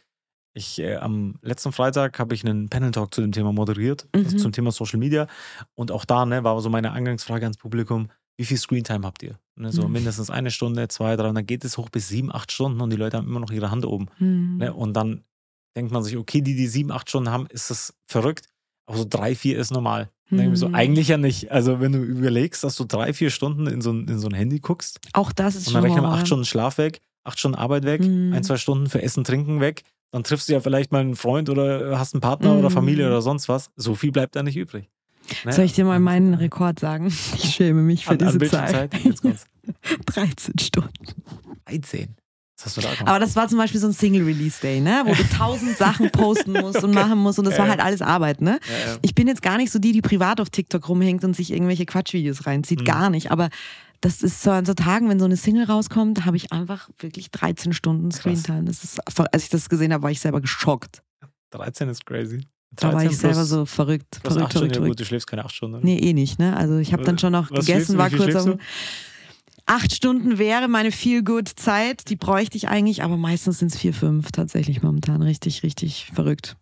ich äh, am letzten Freitag habe ich einen Panel Talk zu dem Thema moderiert, also Mhm. zum Thema Social Media. Und auch da ne, war so meine Eingangsfrage ans Publikum: Wie viel Screentime habt ihr? Ne, so Mhm. mindestens eine Stunde, zwei, drei, und dann geht es hoch bis sieben, acht Stunden und die Leute haben immer noch ihre Hand oben. Mhm. Ne? Und dann denkt man sich, okay, die, die sieben, acht Stunden haben, ist das verrückt. Aber so drei, vier ist normal. Mir so, Mhm. eigentlich ja nicht. Also, wenn du überlegst, dass du drei, vier Stunden in so ein, in so ein Handy guckst, Auch das ist und schon dann rechnen wir acht Stunden Schlaf weg, acht Stunden Arbeit weg, Mhm. ein, zwei Stunden für Essen, Trinken weg. Dann triffst du ja vielleicht mal einen Freund oder hast einen Partner Mhm. oder Familie oder sonst was. So viel bleibt da nicht übrig. Ne? Soll ich dir mal meinen Rekord sagen? Ich schäme mich für an, an diese Bildschirmzeit? Zahl. Jetzt kommt's. <laughs> 13 Stunden. 13. Was hast du da? Aber das war zum Beispiel so ein Single-Release-Day, ne? wo du <laughs> tausend Sachen posten musst und machen musst und das war Ja. halt alles Arbeit. Ne? ja, ja. Ich bin jetzt gar nicht so die, die privat auf TikTok rumhängt und sich irgendwelche Quatschvideos reinzieht. Mhm. Gar nicht. Aber das ist so an so Tagen, wenn so eine Single rauskommt, da habe ich einfach wirklich 13 Stunden Screentime. Das ist, als ich das gesehen habe, war ich selber geschockt. 13 ist crazy. Da war 13 ich selber so verrückt. Verrückt, acht verrückt, ja, gut, verrückt. du schläfst keine acht Stunden. oder? Nee, eh nicht, ne? Also ich habe dann schon noch Was gegessen, war kurz am. Acht Stunden wäre meine Feel-Good-Zeit, die bräuchte ich eigentlich, aber meistens sind es vier, fünf tatsächlich momentan. Richtig, richtig verrückt.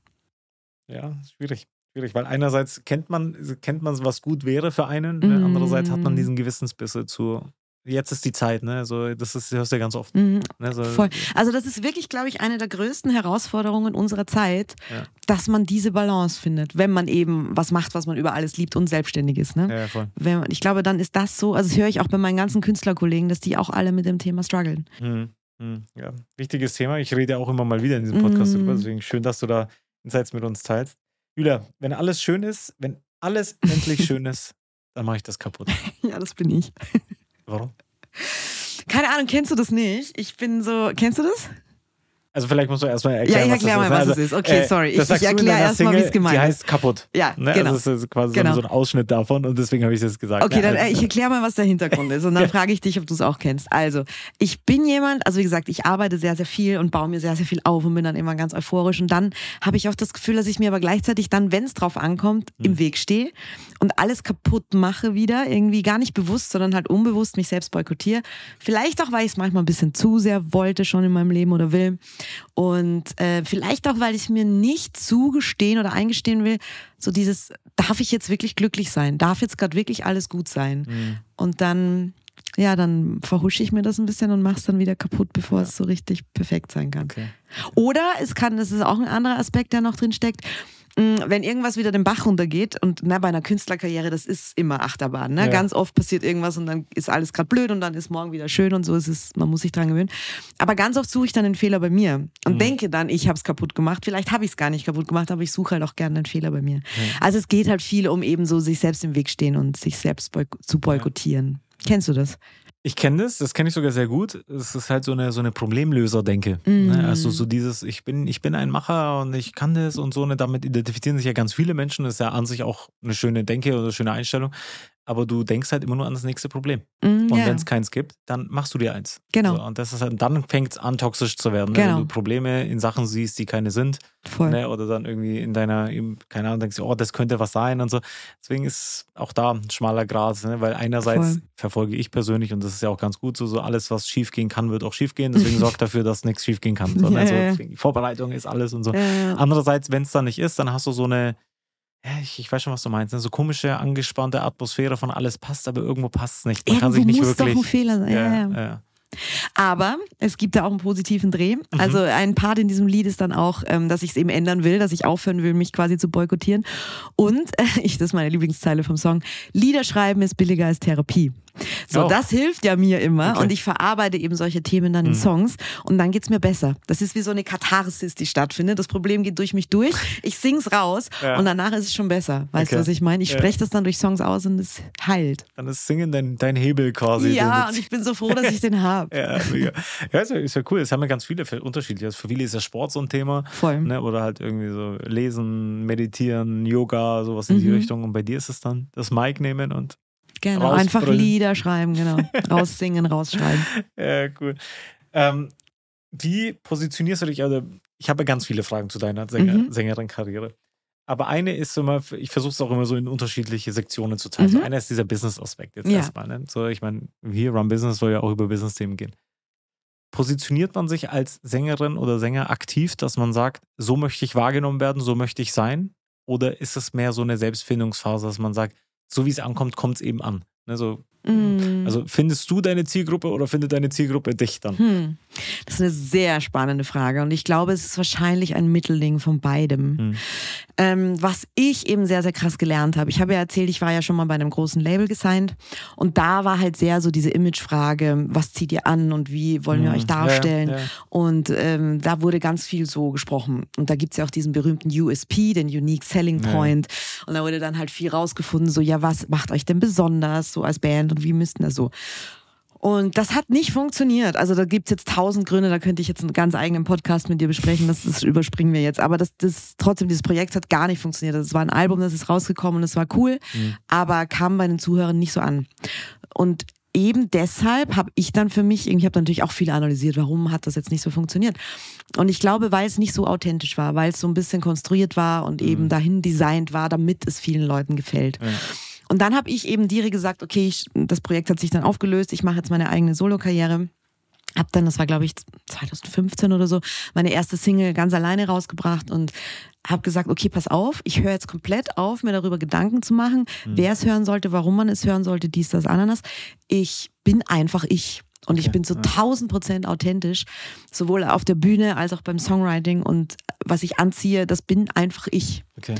Ja, schwierig. Schwierig, weil einerseits kennt man, kennt man, was gut wäre für einen, ne? Mm. andererseits hat man diesen Gewissensbisse zu, jetzt ist die Zeit, ne? So, das ist, das hörst du ja ganz oft. Mhm. Ne? So, Voll. Also das ist wirklich, glaube ich, eine der größten Herausforderungen unserer Zeit, Ja. dass man diese Balance findet, wenn man eben was macht, was man über alles liebt und selbstständig ist. Ne? Ja, voll. Wenn man, ich glaube, dann ist das so, also das höre ich auch bei meinen ganzen Künstlerkollegen, dass die auch alle mit dem Thema strugglen. Hm, hm, ja. Wichtiges Thema. Ich rede ja auch immer mal wieder in diesem Podcast Mm. drüber, deswegen schön, dass du da Insights mit uns teilst. Julia, wenn alles schön ist, wenn alles endlich <laughs> schön ist, dann mache ich das kaputt. Ja, das bin ich. Warum? Keine Ahnung, kennst du das nicht? Ich bin so, kennst du das? Also vielleicht musst du erstmal Ja, erklären, ich was das erkläre mal, ist. ne? was Also, es ist. Okay, äh, sorry. Ich, ich erkläre erstmal, wie es gemeint Die ist. heißt kaputt. Ja, Ne? genau. Also das ist quasi Genau. so ein Ausschnitt davon und deswegen habe ich das gesagt. Okay, Ne? dann Also, äh, ich erkläre mal, was der Hintergrund ist und dann <laughs> frage ich dich, ob du es auch kennst. Also, ich bin jemand, also wie gesagt, ich arbeite sehr, sehr viel und baue mir sehr, sehr viel auf und bin dann immer ganz euphorisch und dann habe ich auch das Gefühl, dass ich mir aber gleichzeitig dann, wenn es drauf ankommt, Hm. im Weg stehe und alles kaputt mache wieder, irgendwie gar nicht bewusst, sondern halt unbewusst mich selbst boykottiere. Vielleicht auch, weil ich es manchmal ein bisschen zu sehr wollte schon in meinem Leben oder will und äh, vielleicht auch, weil ich mir nicht zugestehen oder eingestehen will, so dieses, darf ich jetzt wirklich glücklich sein? Darf jetzt gerade wirklich alles gut sein? hm. Und dann, ja, dann verhusche ich mir das ein bisschen und mache es dann wieder kaputt, bevor Ja. es so richtig perfekt sein kann. Okay. Oder es kann, das ist auch ein anderer Aspekt, der noch drin steckt, wenn irgendwas wieder den Bach runtergeht und na, bei einer Künstlerkarriere, das ist immer Achterbahn. Ne? Ja. Ganz oft passiert irgendwas und dann ist alles gerade blöd und dann ist morgen wieder schön und so ist es, man muss sich dran gewöhnen. Aber ganz oft suche ich dann den Fehler bei mir und Mhm. denke dann, ich habe es kaputt gemacht. Vielleicht habe ich es gar nicht kaputt gemacht, aber ich suche halt auch gerne den Fehler bei mir. Also es geht halt viel um eben so sich selbst im Weg stehen und sich selbst zu boykottieren. Kennst du das? Ich kenne das, das kenne ich sogar sehr gut. Es ist halt so eine, so eine Problemlöser-Denke. Ne? Also so dieses, ich bin, ich bin ein Macher und ich kann das und so. Ne? Damit identifizieren sich ja ganz viele Menschen. Das ist ja an sich auch eine schöne Denke oder eine schöne Einstellung. Aber du denkst halt immer nur an das nächste Problem. Mm, Und ja, wenn es keins gibt, dann machst du dir eins. Genau. So, und das ist halt, dann fängt es an, toxisch zu werden. Ne? Genau. Wenn du Probleme in Sachen siehst, die keine sind. voll. Ne? Oder dann irgendwie in deiner, keine Ahnung, denkst du, oh, das könnte was sein und so. Deswegen ist auch da ein schmaler Grat, ne? weil einerseits Voll. verfolge ich persönlich, und das ist ja auch ganz gut so, so alles, was schief gehen kann, wird auch schief gehen. Deswegen <laughs> sorgt dafür, dass nichts schief gehen kann. So, ne? Ja, so, ja. deswegen, die Vorbereitung ist alles und so. Ja. Andererseits, wenn es dann nicht ist, dann hast du so eine, ich, ich weiß schon, was du meinst, ne? so komische, angespannte Atmosphäre von alles passt, aber irgendwo passt es nicht. Man kann sich Irgendwo nicht muss doch wirklich. ein Fehler sein. Ja, ja. ja. Aber es gibt da auch einen positiven Dreh. Also ein Part in diesem Lied ist dann auch, ähm, dass ich es eben ändern will, dass ich aufhören will, mich quasi zu boykottieren. Und <laughs> ich, das ist meine Lieblingszeile vom Song, Lieder schreiben ist billiger als Therapie. So, Oh. das hilft ja mir immer Okay. und ich verarbeite eben solche Themen dann in Mhm. Songs und dann geht's mir besser. Das ist wie so eine Katharsis, die stattfindet. Das Problem geht durch mich durch, ich sing's raus Ja. und danach ist es schon besser. Weißt Okay. du, was ich meine? Ich Ja. spreche das dann durch Songs aus und es heilt. Dann ist Singen dein, dein Hebel quasi. Ja, und ich bin so froh, dass ich <laughs> den habe. ja, mega. ja ist, ja, ist ja cool. Es haben ja ganz viele unterschiedliche. Also für viele ist ja Sport so ein Thema. Voll. Ne? Oder halt irgendwie so Lesen, Meditieren, Yoga, sowas in die Mhm. Richtung. Und bei dir ist es dann das Mic nehmen und Genau, einfach. Lieder schreiben, genau. <laughs> Raussingen, rausschreiben. Ja, cool. Ähm, wie positionierst du dich? Also, ich habe ganz viele Fragen zu deiner Sänger, Mhm. Sängerin-Karriere. Aber eine ist immer, ich versuche es auch immer so in unterschiedliche Sektionen zu teilen. So Mhm. einer ist dieser Business-Aspekt jetzt Ja. erstmal. Ne? So, ich meine, hier Run Business soll ja auch über Business-Themen gehen. Positioniert man sich als Sängerin oder Sänger aktiv, dass man sagt, so möchte ich wahrgenommen werden, so möchte ich sein? Oder ist es mehr so eine Selbstfindungsphase, dass man sagt, so wie es ankommt, kommt es eben an? Ne, Mm. also findest du deine Zielgruppe oder findet deine Zielgruppe dich dann? Hm. Das ist eine sehr spannende Frage und ich glaube, es ist wahrscheinlich ein Mittelding von beidem. Hm. Ähm, was ich eben sehr, sehr krass gelernt habe. Ich habe ja erzählt, ich war ja schon mal bei einem großen Label gesigned und da war halt sehr so diese Imagefrage, was zieht ihr an und wie wollen wir Hm. euch darstellen? Ja, ja. Und ähm, da wurde ganz viel so gesprochen. Und da gibt's ja auch diesen berühmten USP, den Unique Selling Ja. Point. Und da wurde dann halt viel rausgefunden, so, ja, was macht euch denn besonders so als Band und wie müssten das so? Und das hat nicht funktioniert. Also da gibt's jetzt tausend Gründe, da könnte ich jetzt einen ganz eigenen Podcast mit dir besprechen, das, das überspringen wir jetzt. Aber das, das trotzdem, dieses Projekt hat gar nicht funktioniert. Das war ein Album, das ist rausgekommen und es war cool, Mhm. aber kam bei den Zuhörern nicht so an. Und eben deshalb habe ich dann für mich, ich habe natürlich auch viel analysiert, warum hat das jetzt nicht so funktioniert. Und ich glaube, weil es nicht so authentisch war, weil es so ein bisschen konstruiert war und eben dahin designt war, damit es vielen Leuten gefällt. Ja. Und dann habe ich eben Dire gesagt, okay, ich, das Projekt hat sich dann aufgelöst, ich mache jetzt meine eigene Solokarriere. Hab dann, das war glaube ich 2015 oder so, meine erste Single ganz alleine rausgebracht und habe gesagt, okay, pass auf, ich höre jetzt komplett auf, mir darüber Gedanken zu machen, wer es hören sollte, warum man es hören sollte, dies, das, Ananas. Ich bin einfach ich. Und ich Okay, bin zu ja. 1000 Prozent authentisch, sowohl auf der Bühne als auch beim Songwriting. Und was ich anziehe, das bin einfach ich. Okay.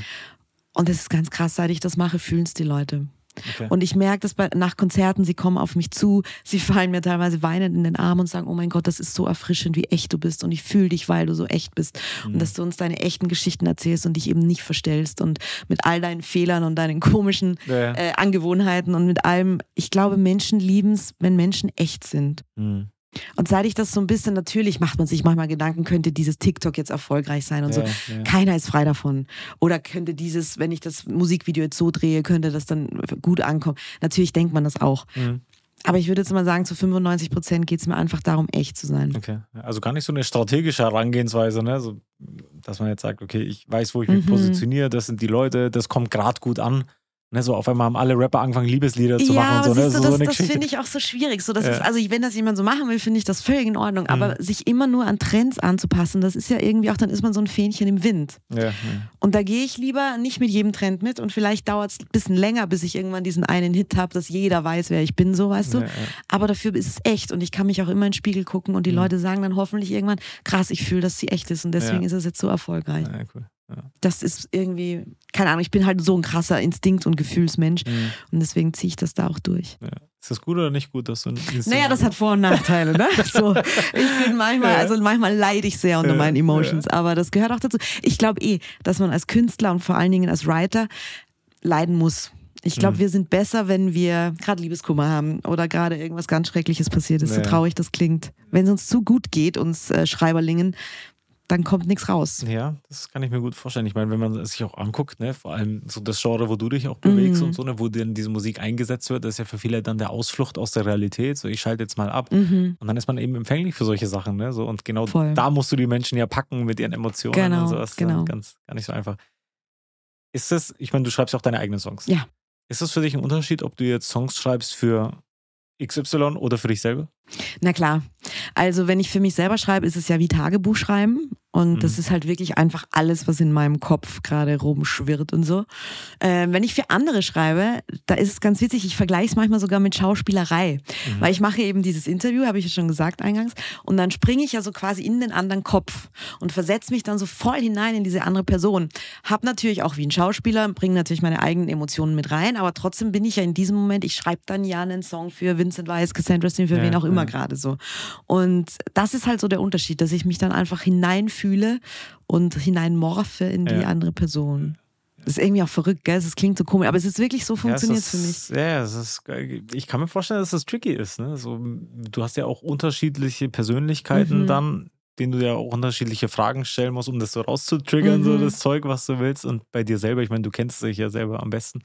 Und das ist ganz krass, seit ich das mache, fühlen es die Leute. okay. Und ich merke das bei, nach Konzerten, sie kommen auf mich zu, sie fallen mir teilweise weinend in den Arm und sagen, oh mein Gott, das ist so erfrischend, wie echt du bist und ich fühle dich, weil du so echt bist Mhm. und dass du uns deine echten Geschichten erzählst und dich eben nicht verstellst und mit all deinen Fehlern und deinen komischen Ja, ja. äh, Angewohnheiten und mit allem. Ich glaube, Menschen lieben es, wenn Menschen echt sind. Hm. Und seit ich das so ein bisschen, natürlich macht man sich manchmal Gedanken, könnte dieses TikTok jetzt erfolgreich sein und so. Ja, ja. Keiner ist frei davon. Oder könnte dieses, wenn ich das Musikvideo jetzt so drehe, könnte das dann gut ankommen. Natürlich denkt man das auch. Hm. Aber ich würde jetzt mal sagen, zu 95 Prozent geht es mir einfach darum, echt zu sein. Okay. Also gar nicht so eine strategische Herangehensweise, ne? So, dass man jetzt sagt, okay, ich weiß, wo ich mich Mhm. positioniere, das sind die Leute, das kommt gerade gut an. Ne? So auf einmal haben alle Rapper angefangen, Liebeslieder zu ja, machen und so. Ne? du, so, so das, eine das finde ich auch so schwierig. So, das Ja. ist, also wenn das jemand so machen will, finde ich das völlig in Ordnung. Aber sich immer nur an Trends anzupassen, das ist ja irgendwie auch, dann ist man so ein Fähnchen im Wind. ja. Und da gehe ich lieber nicht mit jedem Trend mit und vielleicht dauert es ein bisschen länger, bis ich irgendwann diesen einen Hit habe, dass jeder weiß, wer ich bin, so weißt du. Aber dafür ist es echt und ich kann mich auch immer in den Spiegel gucken und die Mhm. Leute sagen dann hoffentlich irgendwann, krass, ich fühle, dass sie echt ist und deswegen ist es jetzt so erfolgreich. Ja, cool. Ja. Das ist irgendwie, keine Ahnung, ich bin halt so ein krasser Instinkt- und Gefühlsmensch Hm. und deswegen ziehe ich das da auch durch. Ja. Ist das gut oder nicht gut, dass du ein Instinkt- Naja, das hat Vor- und Nachteile, ne? <laughs> So, ich bin manchmal, also manchmal leide ich sehr unter meinen Emotions, aber das gehört auch dazu. Ich glaube eh, dass man als Künstler und vor allen Dingen als Writer leiden muss. Ich glaube, Mhm. wir sind besser, wenn wir gerade Liebeskummer haben oder gerade irgendwas ganz Schreckliches passiert ist, so Ja. traurig das klingt. Wenn es uns zu gut geht, uns äh, Schreiberlingen, dann kommt nichts raus. Ja, das kann ich mir gut vorstellen. Ich meine, wenn man es sich auch anguckt, ne, vor allem so das Genre, wo du dich auch bewegst Mhm. und so, ne, wo dann diese Musik eingesetzt wird, das ist ja für viele dann der Ausflucht aus der Realität. So, ich schalte jetzt mal ab. Mhm. Und dann ist man eben empfänglich für solche Sachen, ne? So, und genau Voll. da musst du die Menschen ja packen mit ihren Emotionen Genau, und so. Das ist dann genau. ganz, gar nicht so einfach. Ist das, ich meine, du schreibst auch deine eigenen Songs. Ja. Ist das für dich ein Unterschied, ob du jetzt Songs schreibst für XY oder für dich selber? Na klar. Also wenn ich für mich selber schreibe, ist es ja wie Tagebuch schreiben. Und Mhm. das ist halt wirklich einfach alles, was in meinem Kopf gerade rumschwirrt und so. Ähm, wenn ich für andere schreibe, da ist es ganz witzig, ich vergleiche es manchmal sogar mit Schauspielerei. Mhm. Weil ich mache eben dieses Interview, habe ich ja schon gesagt eingangs, und dann springe ich ja so quasi in den anderen Kopf und versetze mich dann so voll hinein in diese andere Person. Hab natürlich auch wie ein Schauspieler, bringe natürlich meine eigenen Emotionen mit rein, aber trotzdem bin ich ja in diesem Moment, ich schreibe dann ja einen Song für Vincent Weiss, Cassandra Steen, für Ja, wen auch immer ja. gerade so. Und das ist halt so der Unterschied, dass ich mich dann einfach hineinfühle und hineinmorphe in die Ja. andere Person. Das ist irgendwie auch verrückt, gell? Es klingt so komisch, aber es ist wirklich so funktioniert ja, für mich. Ja, es ist, ich kann mir vorstellen, dass das tricky ist. Ne? So, du hast ja auch unterschiedliche Persönlichkeiten Mhm. dann, denen du ja auch unterschiedliche Fragen stellen musst, um das so rauszutriggern, so Mhm. das Zeug, was du willst. Und bei dir selber, ich meine, du kennst dich ja selber am besten.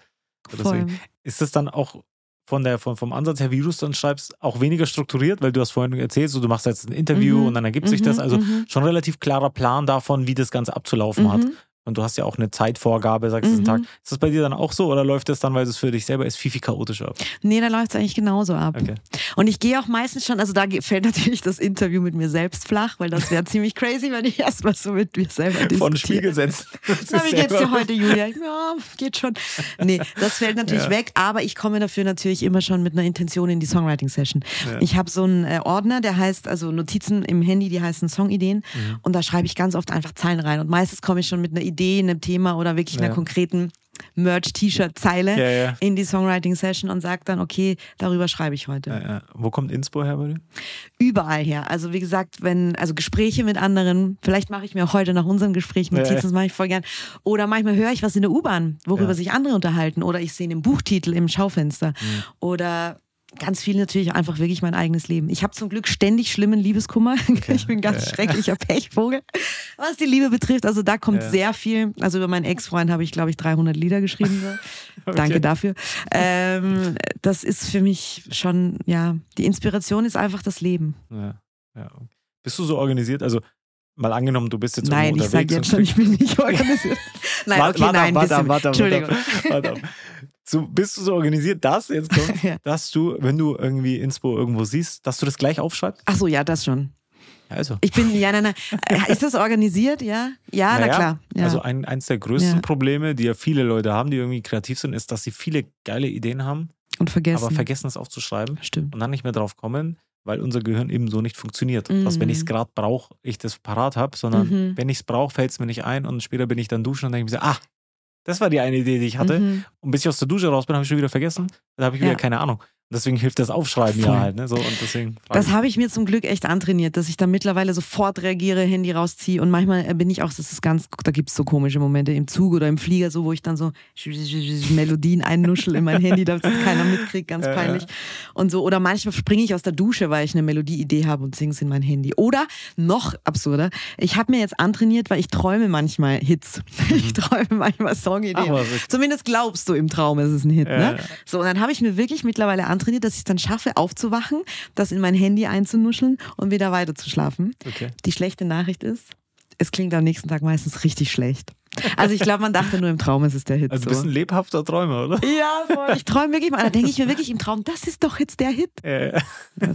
So, Voll. deswegen ist es dann auch von der, von, vom Ansatz her, wie du es dann schreibst, auch weniger strukturiert, weil du hast vorhin erzählt, so, du machst jetzt ein Interview Mhm. und dann ergibt sich das. Mhm, Also mhm. schon relativ klarer Plan davon, wie das Ganze abzulaufen hat. Und du hast ja auch eine Zeitvorgabe, sagst du, Mhm. einen Tag. Ist das bei dir dann auch so oder läuft das dann, weil es für dich selber ist, viel, viel chaotischer ab? Nee, da läuft es eigentlich genauso ab. Okay. Und ich gehe auch meistens schon, also da fällt natürlich das Interview mit mir selbst flach, weil das wäre ziemlich crazy, wenn ich erstmal so mit mir selber diskutiere. Vor den Spiegel setzen. Na, wie geht's dir heute, Julia? Ja, geht schon. Nee, das fällt natürlich Ja. weg, aber ich komme dafür natürlich immer schon mit einer Intention in die Songwriting-Session. Ja. Ich habe so einen äh, Ordner, der heißt, also Notizen im Handy, die heißen Songideen Mhm. und da schreibe ich ganz oft einfach Zeilen rein und meistens komme ich schon mit einer Idee, einem Thema oder wirklich einer Ja. konkreten Merch-T-Shirt-Zeile Ja, ja. in die Songwriting-Session und sage dann, okay, darüber schreibe ich heute Ja. Wo kommt Inspo her bei dir? überall her. Also wie gesagt, wenn, also Gespräche mit anderen, vielleicht mache ich mir auch heute nach unserem Gespräch Notizen, Ja. das mache ich voll gern. Oder manchmal höre ich was in der U-Bahn, worüber sich andere unterhalten. Oder ich sehe einen Buchtitel im Schaufenster. Mhm. Oder ganz viel natürlich einfach wirklich mein eigenes Leben. Ich habe zum Glück ständig schlimmen Liebeskummer. <laughs> Ich bin ein ganz schrecklicher Pechvogel, was die Liebe betrifft. Also da kommt Ja. sehr viel. Also über meinen Ex-Freund habe ich, glaube ich, 300 Lieder geschrieben. So. <laughs> Danke dafür. Ähm, das ist für mich schon, ja, die Inspiration ist einfach das Leben. Ja, ja. Bist du so organisiert? Also, mal angenommen, du bist jetzt Nein, ich sage jetzt schon, ich bin nicht <laughs> organisiert. Nein, Warte, okay, warte, nein, warte, warte, warte, Entschuldigung. Warte. So, bist du so organisiert, dass jetzt kommt, <laughs> Ja. dass du, wenn du irgendwie Inspo irgendwo siehst, dass du das gleich aufschreibst? Ach so, ja, das schon. Ja, also. Ich bin, ja, nein, nein. Äh, Ist das organisiert? Ja, ja, na Naja, klar. Ja. Also ein, eins der größten Ja. Probleme, die ja viele Leute haben, die irgendwie kreativ sind, ist, dass sie viele geile Ideen haben, Und vergessen. aber vergessen es aufzuschreiben Stimmt. und dann nicht mehr drauf kommen, weil unser Gehirn eben so nicht funktioniert. Dass wenn Mhm. ich es gerade brauche, ich das parat habe, sondern Mhm. wenn ich es brauche, fällt es mir nicht ein und später bin ich dann duschen und denke mir so, ah, das war die eine Idee, die ich hatte. Mhm. Und bis ich aus der Dusche raus bin, habe ich schon wieder vergessen. Dann habe ich wieder Ja. keine Ahnung. Deswegen hilft das Aufschreiben Voll. ja halt. Ne? So, und deswegen Das habe ich mir zum Glück echt antrainiert, dass ich da mittlerweile sofort reagiere, Handy rausziehe und manchmal äh, bin ich auch, das ist ganz, da gibt es so komische Momente im Zug oder im Flieger, so wo ich dann so <laughs> Melodien einnuschel in mein Handy, damit es keiner mitkriegt, ganz peinlich. Und so, oder manchmal springe ich aus der Dusche, weil ich eine Melodieidee habe und singe es in mein Handy. Oder noch absurder, ich habe mir jetzt antrainiert, weil ich träume manchmal Hits. <laughs> Ich träume manchmal Songideen. Mhm. Ach, Zumindest glaubst du im Traum, es ist ein Hit. Ne? So, und dann habe ich mir wirklich mittlerweile antrainiert, dass ich es dann schaffe, aufzuwachen, das in mein Handy einzunuscheln und wieder weiter zu schlafen. Okay. Die schlechte Nachricht ist, es klingt am nächsten Tag meistens richtig schlecht. Also ich glaube, man dachte nur im Traum, es ist der Hit. Also du so. bist ein lebhafter Träumer, oder? ja, voll. ich träume wirklich mal. Da denke ich mir wirklich im Traum, das ist doch jetzt der Hit. Äh,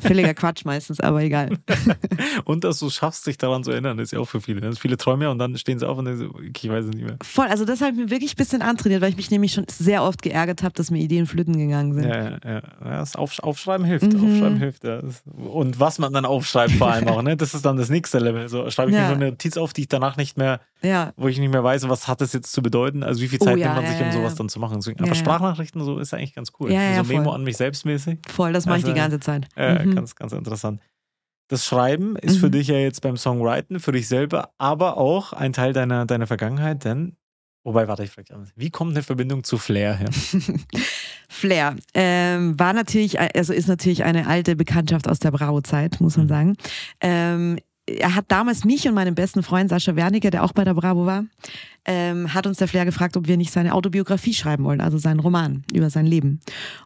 Völliger Quatsch meistens, aber egal. <laughs> und dass du schaffst, dich daran zu erinnern, ist ja auch für viele. ne? Viele träumen ja und dann stehen sie auf und denken so, ich weiß es nicht mehr. Voll, also das habe ich mir wirklich ein bisschen antrainiert, weil ich mich nämlich schon sehr oft geärgert habe, dass mir Ideen flöten gegangen sind. Ja, ja, ja. das Aufsch Aufschreiben hilft. Mhm. Aufschreiben hilft. Ja. Das- Und was man dann aufschreibt, vor allem auch. Ne? Das ist dann das nächste Level. So schreibe ich Ja. mir nur eine Notiz auf, die ich danach nicht mehr, Ja, wo ich nicht mehr weiß, was hat das jetzt zu bedeuten. Also wie viel Zeit Oh ja, nimmt man sich, um sowas dann zu machen. Deswegen, aber. Sprachnachrichten so ist eigentlich ganz cool. Ja, ja, also Memo voll. an mich selbst mäßig. voll, das mache ich die ganze Zeit. Äh, Mhm. Ganz, ganz interessant. Das Schreiben ist für Mhm. dich ja jetzt beim Songwriten, für dich selber, aber auch ein Teil deiner, deiner Vergangenheit, denn, wobei, warte, ich frage anders. Wie kommt eine Verbindung zu Flair her? <laughs> <laughs> Flair ähm, war natürlich, also ist natürlich eine alte Bekanntschaft aus der Bravo-Zeit, muss man Mhm. sagen. Ähm, er hat damals mich und meinen besten Freund Sascha Wernicke, der auch bei der Bravo war, ähm, hat uns der Flair gefragt, ob wir nicht seine Autobiografie schreiben wollen, also seinen Roman über sein Leben.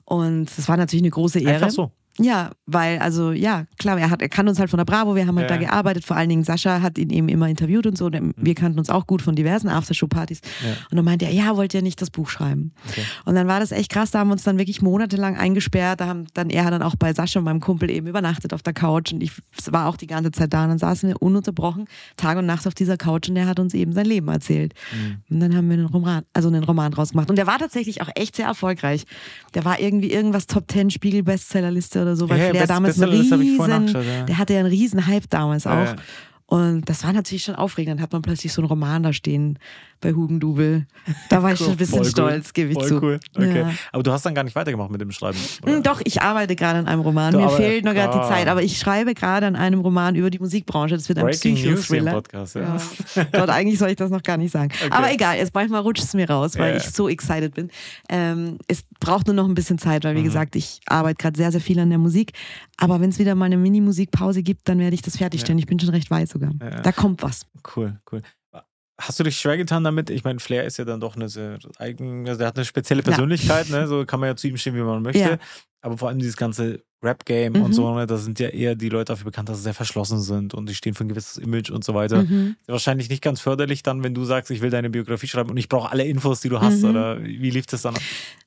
Und das war natürlich eine große Ehre. Einfach so. Ja, weil, also ja, klar, er hat, er kann uns halt von der Bravo, wir haben halt Ja. da gearbeitet, vor allen Dingen Sascha hat ihn eben immer interviewt und so. Und wir kannten uns auch gut von diversen Aftershow-Partys. Ja. Und dann meinte er, ja, wollt ihr nicht das Buch schreiben? Okay. Und dann war das echt krass, da haben wir uns dann wirklich monatelang eingesperrt. Da haben dann er hat dann auch bei Sascha und meinem Kumpel eben übernachtet auf der Couch und ich war auch die ganze Zeit da. Und dann saßen wir ununterbrochen Tag und Nacht auf dieser Couch und er hat uns eben sein Leben erzählt. Mhm. Und dann haben wir einen Roman, also einen Roman draus gemacht. Und der war tatsächlich auch echt sehr erfolgreich. Der war irgendwie irgendwas Top 10 Spiegel Bestsellerliste oder so, weil Ja, ja, Best- damals einen riesen, ja. der hatte ja einen riesen Hype damals auch. Ja, ja. Und das war natürlich schon aufregend. Dann hat man plötzlich so einen Roman da stehen bei Hugendubel. Da war ich schon ein bisschen Voll cool. stolz, gebe ich Voll zu. cool. Okay. Ja. Aber du hast dann gar nicht weitergemacht mit dem Schreiben. oder? Hm, Doch, ich arbeite gerade an einem Roman. Du Mir fehlt noch gerade die Ah. Zeit, aber ich schreibe gerade an einem Roman über die Musikbranche. Das wird ein Psychothriller. Podcast. Ja. Ja. Gott, eigentlich soll ich das noch gar nicht sagen. Okay. Aber egal, jetzt manchmal rutscht es mir raus, weil Ja. ich so excited bin. Ähm, es braucht nur noch ein bisschen Zeit, weil wie Mhm. gesagt, ich arbeite gerade sehr, sehr viel an der Musik. Aber wenn es wieder mal eine Mini-Musikpause gibt, dann werde ich das fertigstellen. Ich bin schon recht weit sogar. Ja. Da kommt was. Cool, cool. Hast du dich schwer getan damit? Ich meine, Flair ist ja dann doch eine sehr eigen, also der hat eine spezielle Persönlichkeit, ne? So kann man ja zu ihm stehen, wie man <laughs> möchte. Ja. Aber vor allem dieses ganze Rap-Game Mhm. und so, ne? Da sind ja eher die Leute dafür bekannt, dass sie sehr verschlossen sind und die stehen für ein gewisses Image und so weiter. Mhm. Wahrscheinlich nicht ganz förderlich dann, wenn du sagst, ich will deine Biografie schreiben und ich brauche alle Infos, die du hast. Mhm. Oder wie lief das dann?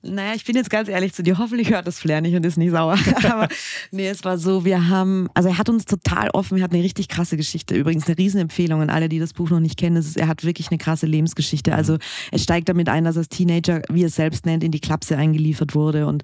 Naja, ich bin jetzt ganz ehrlich zu dir. Hoffentlich hört das Flair nicht und ist nicht sauer. <laughs> Aber nee, es war so, wir haben, also er hat uns total offen, er hat eine richtig krasse Geschichte. Übrigens eine Riesenempfehlung an alle, die das Buch noch nicht kennen. Ist, er hat wirklich eine krasse Lebensgeschichte. Also er steigt damit ein, dass er als Teenager, wie er es selbst nennt, in die Klapse eingeliefert wurde und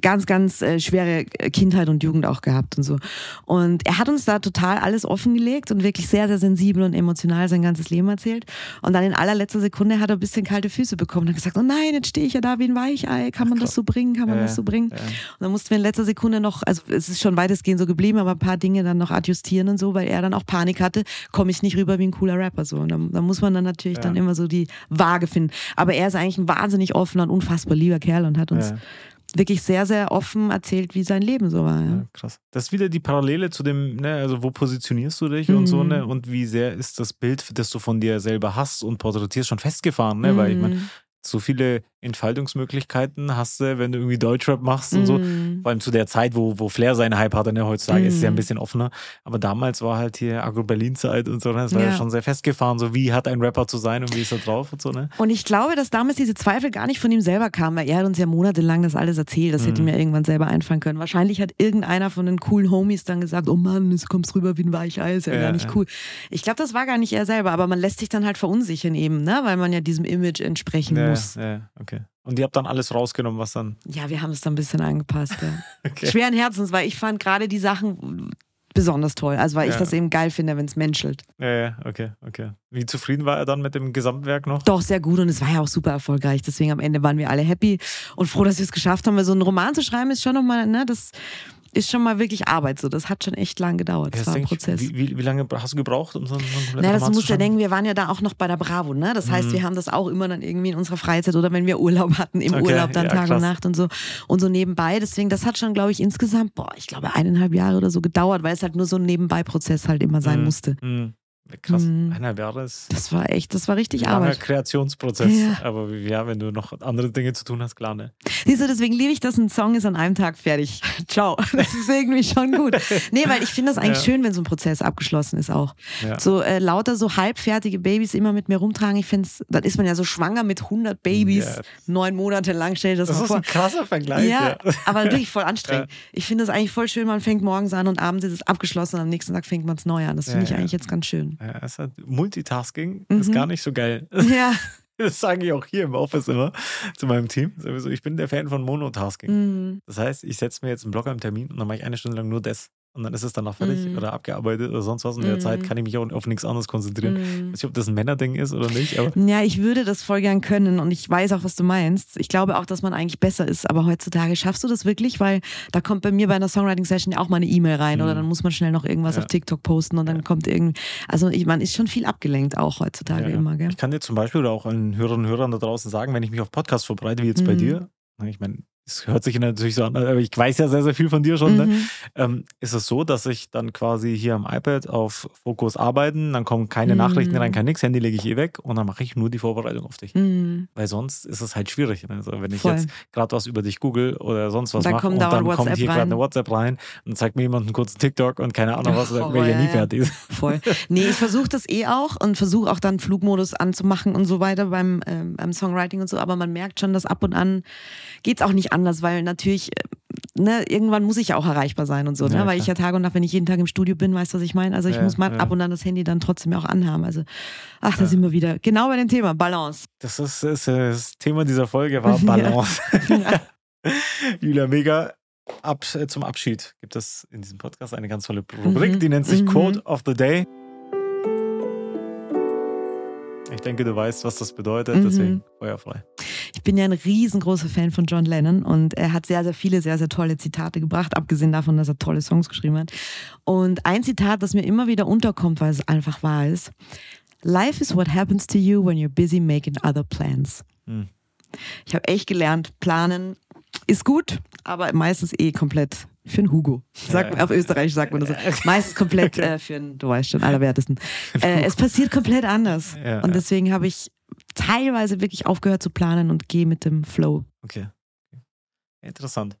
ganz, ganz äh, schwere Kindheit und Jugend auch gehabt und so. Und er hat uns da total alles offengelegt und wirklich sehr, sehr sensibel und emotional sein ganzes Leben erzählt. Und dann in allerletzter Sekunde hat er ein bisschen kalte Füße bekommen und hat gesagt, oh nein, jetzt stehe ich ja da wie ein Weichei. Kann man das so bringen? Kann man Ja, das so bringen? ja. Und dann mussten wir in letzter Sekunde noch, also es ist schon weitestgehend so geblieben, aber ein paar Dinge dann noch adjustieren und so, weil er dann auch Panik hatte, komme ich nicht rüber wie ein cooler Rapper so. Und dann, dann muss man dann natürlich Ja. dann immer so die Waage finden. Aber er ist eigentlich ein wahnsinnig offener und unfassbar lieber Kerl und hat uns. Wirklich sehr, sehr offen erzählt, wie sein Leben so war. Ja. Ja, krass. Das ist wieder die Parallele zu dem, ne, also wo positionierst du dich und so, Mhm. ne? Und wie sehr ist das Bild, das du von dir selber hast und porträtierst, schon festgefahren, ne? Weil ich meine, Mhm. so viele Entfaltungsmöglichkeiten hast du, wenn du irgendwie Deutschrap machst und so. Mhm. Vor allem zu der Zeit, wo, wo Flair seinen Hype hatte, ne? heutzutage ist es ja ein Mhm. bisschen offener. Aber damals war halt hier Agro-Berlin-Zeit und so, ne? Das war ja. Ja. schon sehr festgefahren, so wie hat ein Rapper zu sein und wie ist er drauf und so, ne? Und ich glaube, dass damals diese Zweifel gar nicht von ihm selber kamen, weil er hat uns ja monatelang das alles erzählt. Das hätte Mhm. ihm ja irgendwann selber einfallen können. Wahrscheinlich hat irgendeiner von den coolen Homies dann gesagt, oh Mann, du kommst rüber wie ein Weichei, ist ja, Ja, gar nicht cool. Ich glaube, das war gar nicht er selber, aber man lässt sich dann halt verunsichern eben, ne? weil man ja diesem Image entsprechen Ja, muss. ja, okay. Und ihr habt dann alles rausgenommen, was dann. Ja, wir haben es dann ein bisschen angepasst. Ja. <laughs> Okay. Schweren Herzens, weil ich fand gerade die Sachen besonders toll. Also weil ich Ja. das eben geil finde, wenn es menschelt. Ja, ja, okay, okay. Wie zufrieden war er dann mit dem Gesamtwerk noch? Doch, sehr gut und es war ja auch super erfolgreich. Deswegen am Ende waren wir alle happy und froh, dass wir es geschafft haben. Weil so einen Roman zu schreiben ist schon nochmal, ne, das ist schon mal wirklich Arbeit. So, das hat schon echt lang gedauert. Das Ja, war ein denk ich, Prozess. Wie, wie, lange hast du gebraucht, um so einen, kompletten Na, das musst du ja denken, wir waren ja da auch noch bei der Bravo, ne? Das heißt, Mhm. wir haben das auch immer dann irgendwie in unserer Freizeit oder wenn wir Urlaub hatten, im Okay, Urlaub dann ja, Tag und Nacht und so und so nebenbei. Deswegen, das hat schon, glaube ich, insgesamt, boah, ich glaube, eineinhalb Jahre oder so gedauert, weil es halt nur so ein Nebenbei-Prozess halt immer sein Mhm. musste. Mhm. Krass, Mhm. eineinhalb Jahre ist Das war echt, das war richtig ein Arbeit. Kreationsprozess. Ja. Aber ja, wenn du noch andere Dinge zu tun hast, klar, ne? Siehst du, deswegen liebe ich, dass ein Song ist an einem Tag fertig. Ciao. <laughs> Das ist irgendwie schon gut. Nee, weil ich finde das eigentlich Ja. schön, wenn so ein Prozess abgeschlossen ist auch. Ja. So äh, lauter so halbfertige Babys immer mit mir rumtragen. Ich finde es, dann ist man ja so schwanger mit 100 Babys, Ja. neun Monate lang, stell dir das, Das mal ist vor. ein krasser Vergleich. Ja, aber wirklich <laughs> voll anstrengend. Ich finde das eigentlich voll schön, man fängt morgens an und abends ist es abgeschlossen und am nächsten Tag fängt man es neu an. Das finde ich eigentlich jetzt ganz schön. Ja, es hat Multitasking Mhm. ist gar nicht so geil. <laughs> Ja. <laughs> Das sage ich auch hier im Office immer zu meinem Team. Sowieso, Ich bin der Fan von Monotasking. Mhm. Das heißt, ich setze mir jetzt einen Blocker im Termin und dann mache ich eine Stunde lang nur das. Und dann ist es danach fertig Mhm. oder abgearbeitet oder sonst was. Und in der Mhm. Zeit kann ich mich auch auf nichts anderes konzentrieren. Ich Mhm. weiß nicht, ob das ein Männerding ist oder nicht, Ja, ich würde das voll gern können und ich weiß auch, was du meinst. Ich glaube auch, dass man eigentlich besser ist, aber heutzutage schaffst du das wirklich, weil da kommt bei mir bei einer Songwriting-Session ja auch mal eine E-Mail rein Mhm. oder dann muss man schnell noch irgendwas Ja. auf TikTok posten und dann kommt irgendwie, also ich, man ist schon viel abgelenkt auch heutzutage Ja, ja. immer, gell? Ich kann dir zum Beispiel oder auch allen Hörerinnen und Hörern da draußen sagen, wenn ich mich auf Podcasts vorbereite, wie jetzt bei Mhm. dir, ich meine, das hört sich natürlich so an, aber ich weiß ja sehr, sehr viel von dir schon. Ne? Mhm. Ähm, ist es so, dass ich dann quasi hier am iPad auf Fokus arbeiten, dann kommen keine Mhm. Nachrichten rein, kein nix, Handy lege ich eh weg und dann mache ich nur die Vorbereitung auf dich. Mhm. Weil sonst ist es halt schwierig. ne? Also wenn ich Voll. jetzt gerade was über dich google oder sonst was mache und dann kommt hier gerade eine WhatsApp rein und zeigt mir jemand einen kurzen TikTok und keine Ahnung was, dann Oh, ja nie fertig. Voll. Nee, ich versuche das eh auch und versuche auch dann Flugmodus anzumachen und so weiter beim, ähm, beim Songwriting und so. Aber man merkt schon, dass ab und an geht's auch nicht anders, weil natürlich, äh, ne, irgendwann muss ich ja auch erreichbar sein und so, ne? Ja, weil ich ja Tag und Nacht, wenn ich jeden Tag im Studio bin, weißt du, was ich meine? Also ich Ja, muss mal ja. ab und an das Handy dann trotzdem auch anhaben. Also, ach, da sind wir wieder. Genau bei dem Thema, Balance. Das ist, ist das Thema dieser Folge war. <laughs> Balance. <laughs> Julia, mega. Ab, äh, zum Abschied gibt es in diesem Podcast eine ganz tolle Rubrik, Mhm, die nennt sich mhm. Quote of the Day. Ich denke, du weißt, was das bedeutet, Mhm. deswegen feuerfrei. Ich bin ja ein riesengroßer Fan von John Lennon und er hat sehr, sehr viele, sehr, sehr tolle Zitate gebracht, abgesehen davon, dass er tolle Songs geschrieben hat. Und ein Zitat, das mir immer wieder unterkommt, weil es einfach wahr ist. Life is what happens to you when you're busy making other plans. Hm. Ich habe echt gelernt, planen ist gut, aber meistens eh komplett für einen Hugo. Sag, Ja. Auf Österreich sagt man das so. Meistens komplett <laughs> äh, für einen, du weißt schon, allerwertesten. Äh, es passiert komplett anders. Ja, und deswegen habe ich teilweise wirklich aufgehört zu planen und gehe mit dem Flow. Okay. Interessant.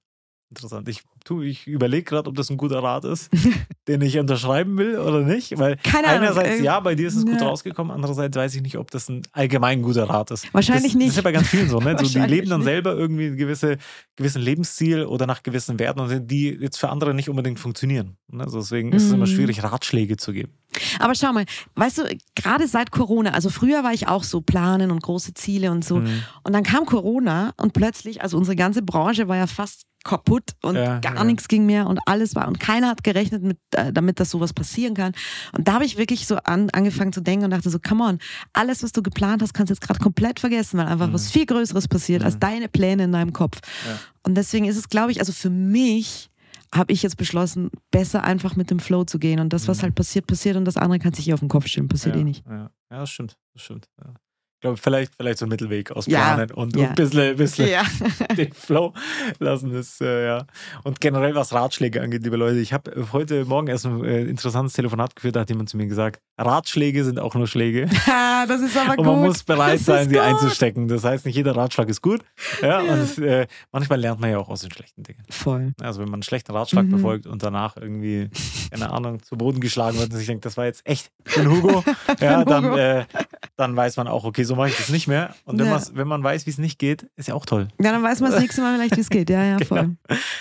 Interessant. Ich, tu, ich überlege gerade, ob das ein guter Rat ist, <laughs> den ich unterschreiben will oder nicht. Weil Keine Ahnung, einerseits äh, ja, bei dir ist es gut ja. rausgekommen, andererseits weiß ich nicht, ob das ein allgemein guter Rat ist. Wahrscheinlich das, nicht. Das ist ja bei ganz vielen so, ne? <laughs> so die leben dann nicht. selber irgendwie ein gewisse, gewissen Lebensziel oder nach gewissen Werten, und die jetzt für andere nicht unbedingt funktionieren. Ne? Also deswegen ist es immer Mhm. schwierig, Ratschläge zu geben. Aber schau mal, weißt du, gerade seit Corona, also früher war ich auch so planen und große Ziele und so. Mhm. Und dann kam Corona und plötzlich, also unsere ganze Branche war ja fast kaputt und Ja, gar ja. nichts ging mehr und alles war und keiner hat gerechnet mit, äh, damit dass sowas passieren kann. Und da habe ich wirklich so an, angefangen zu denken und dachte so, come on, alles, was du geplant hast, kannst du jetzt gerade komplett vergessen, weil einfach was viel Größeres passiert als deine Pläne in deinem Kopf. Mhm. Ja. Und deswegen ist es, glaube ich, also für mich habe ich jetzt beschlossen, besser einfach mit dem Flow zu gehen und das, was Mhm. halt passiert, passiert und das andere kann sich eh auf den Kopf stellen, passiert ja, eh nicht. Ja, ja das stimmt. Das stimmt. Ja. Ich glaube, vielleicht, vielleicht so ein Mittelweg aus Ja, Planen und, ja. und ein bisschen, bisschen Ja. <laughs> den Flow lassen ist, äh, ja. Und generell, was Ratschläge angeht, liebe Leute, ich habe heute Morgen erst ein äh, interessantes Telefonat geführt, da hat jemand zu mir gesagt, Ratschläge sind auch nur Schläge. <laughs> das ist aber Und man gut. muss bereit Das sein, sie gut. einzustecken. Das heißt, nicht jeder Ratschlag ist gut. Ja, Ja. Und äh, manchmal lernt man ja auch aus den schlechten Dingen. Voll. Also wenn man einen schlechten Ratschlag Mhm. befolgt und danach irgendwie, keine Ahnung, zu Boden geschlagen wird und sich denkt, das war jetzt echt für den Hugo, <laughs> ja, den dann, Hugo. äh, dann weiß man auch, okay, so mache ich das nicht mehr. Und wenn, Ja. wenn man weiß, wie es nicht geht, ist ja auch toll. Ja, dann weiß man das nächste Mal vielleicht, wie es geht. Ja, ja, <laughs> voll.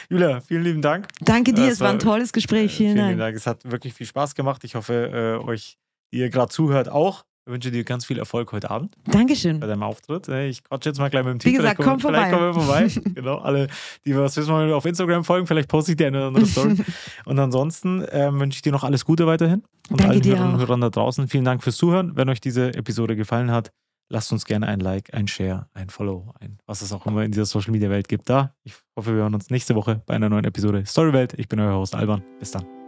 Julia, vielen lieben Dank. Danke dir, Das es war ein tolles Gespräch. Vielen, Dank. Es hat wirklich viel Spaß gemacht. Ich hoffe, äh, euch, die ihr gerade zuhört, auch. Ich wünsche dir ganz viel Erfolg heute Abend Dankeschön. bei deinem Auftritt. Äh, Ich quatsche jetzt mal gleich mit dem Team. Wie gesagt, komm Vielleicht kommen wir vorbei. vorbei. <laughs> genau, alle, die was wissen wollen, auf Instagram folgen. Vielleicht poste ich dir eine oder andere Story. <laughs> Und ansonsten ähm, wünsche ich dir noch alles Gute weiterhin. Und Danke allen dir Hörern und auch. Hörern da draußen. Vielen Dank fürs Zuhören. Wenn euch diese Episode gefallen hat, lasst uns gerne ein Like, ein Share, ein Follow, ein was es auch immer in dieser Social Media Welt gibt. Da. Ich hoffe, wir hören uns nächste Woche bei einer neuen Episode Storywelt. Ich bin euer Host Alban. Bis dann.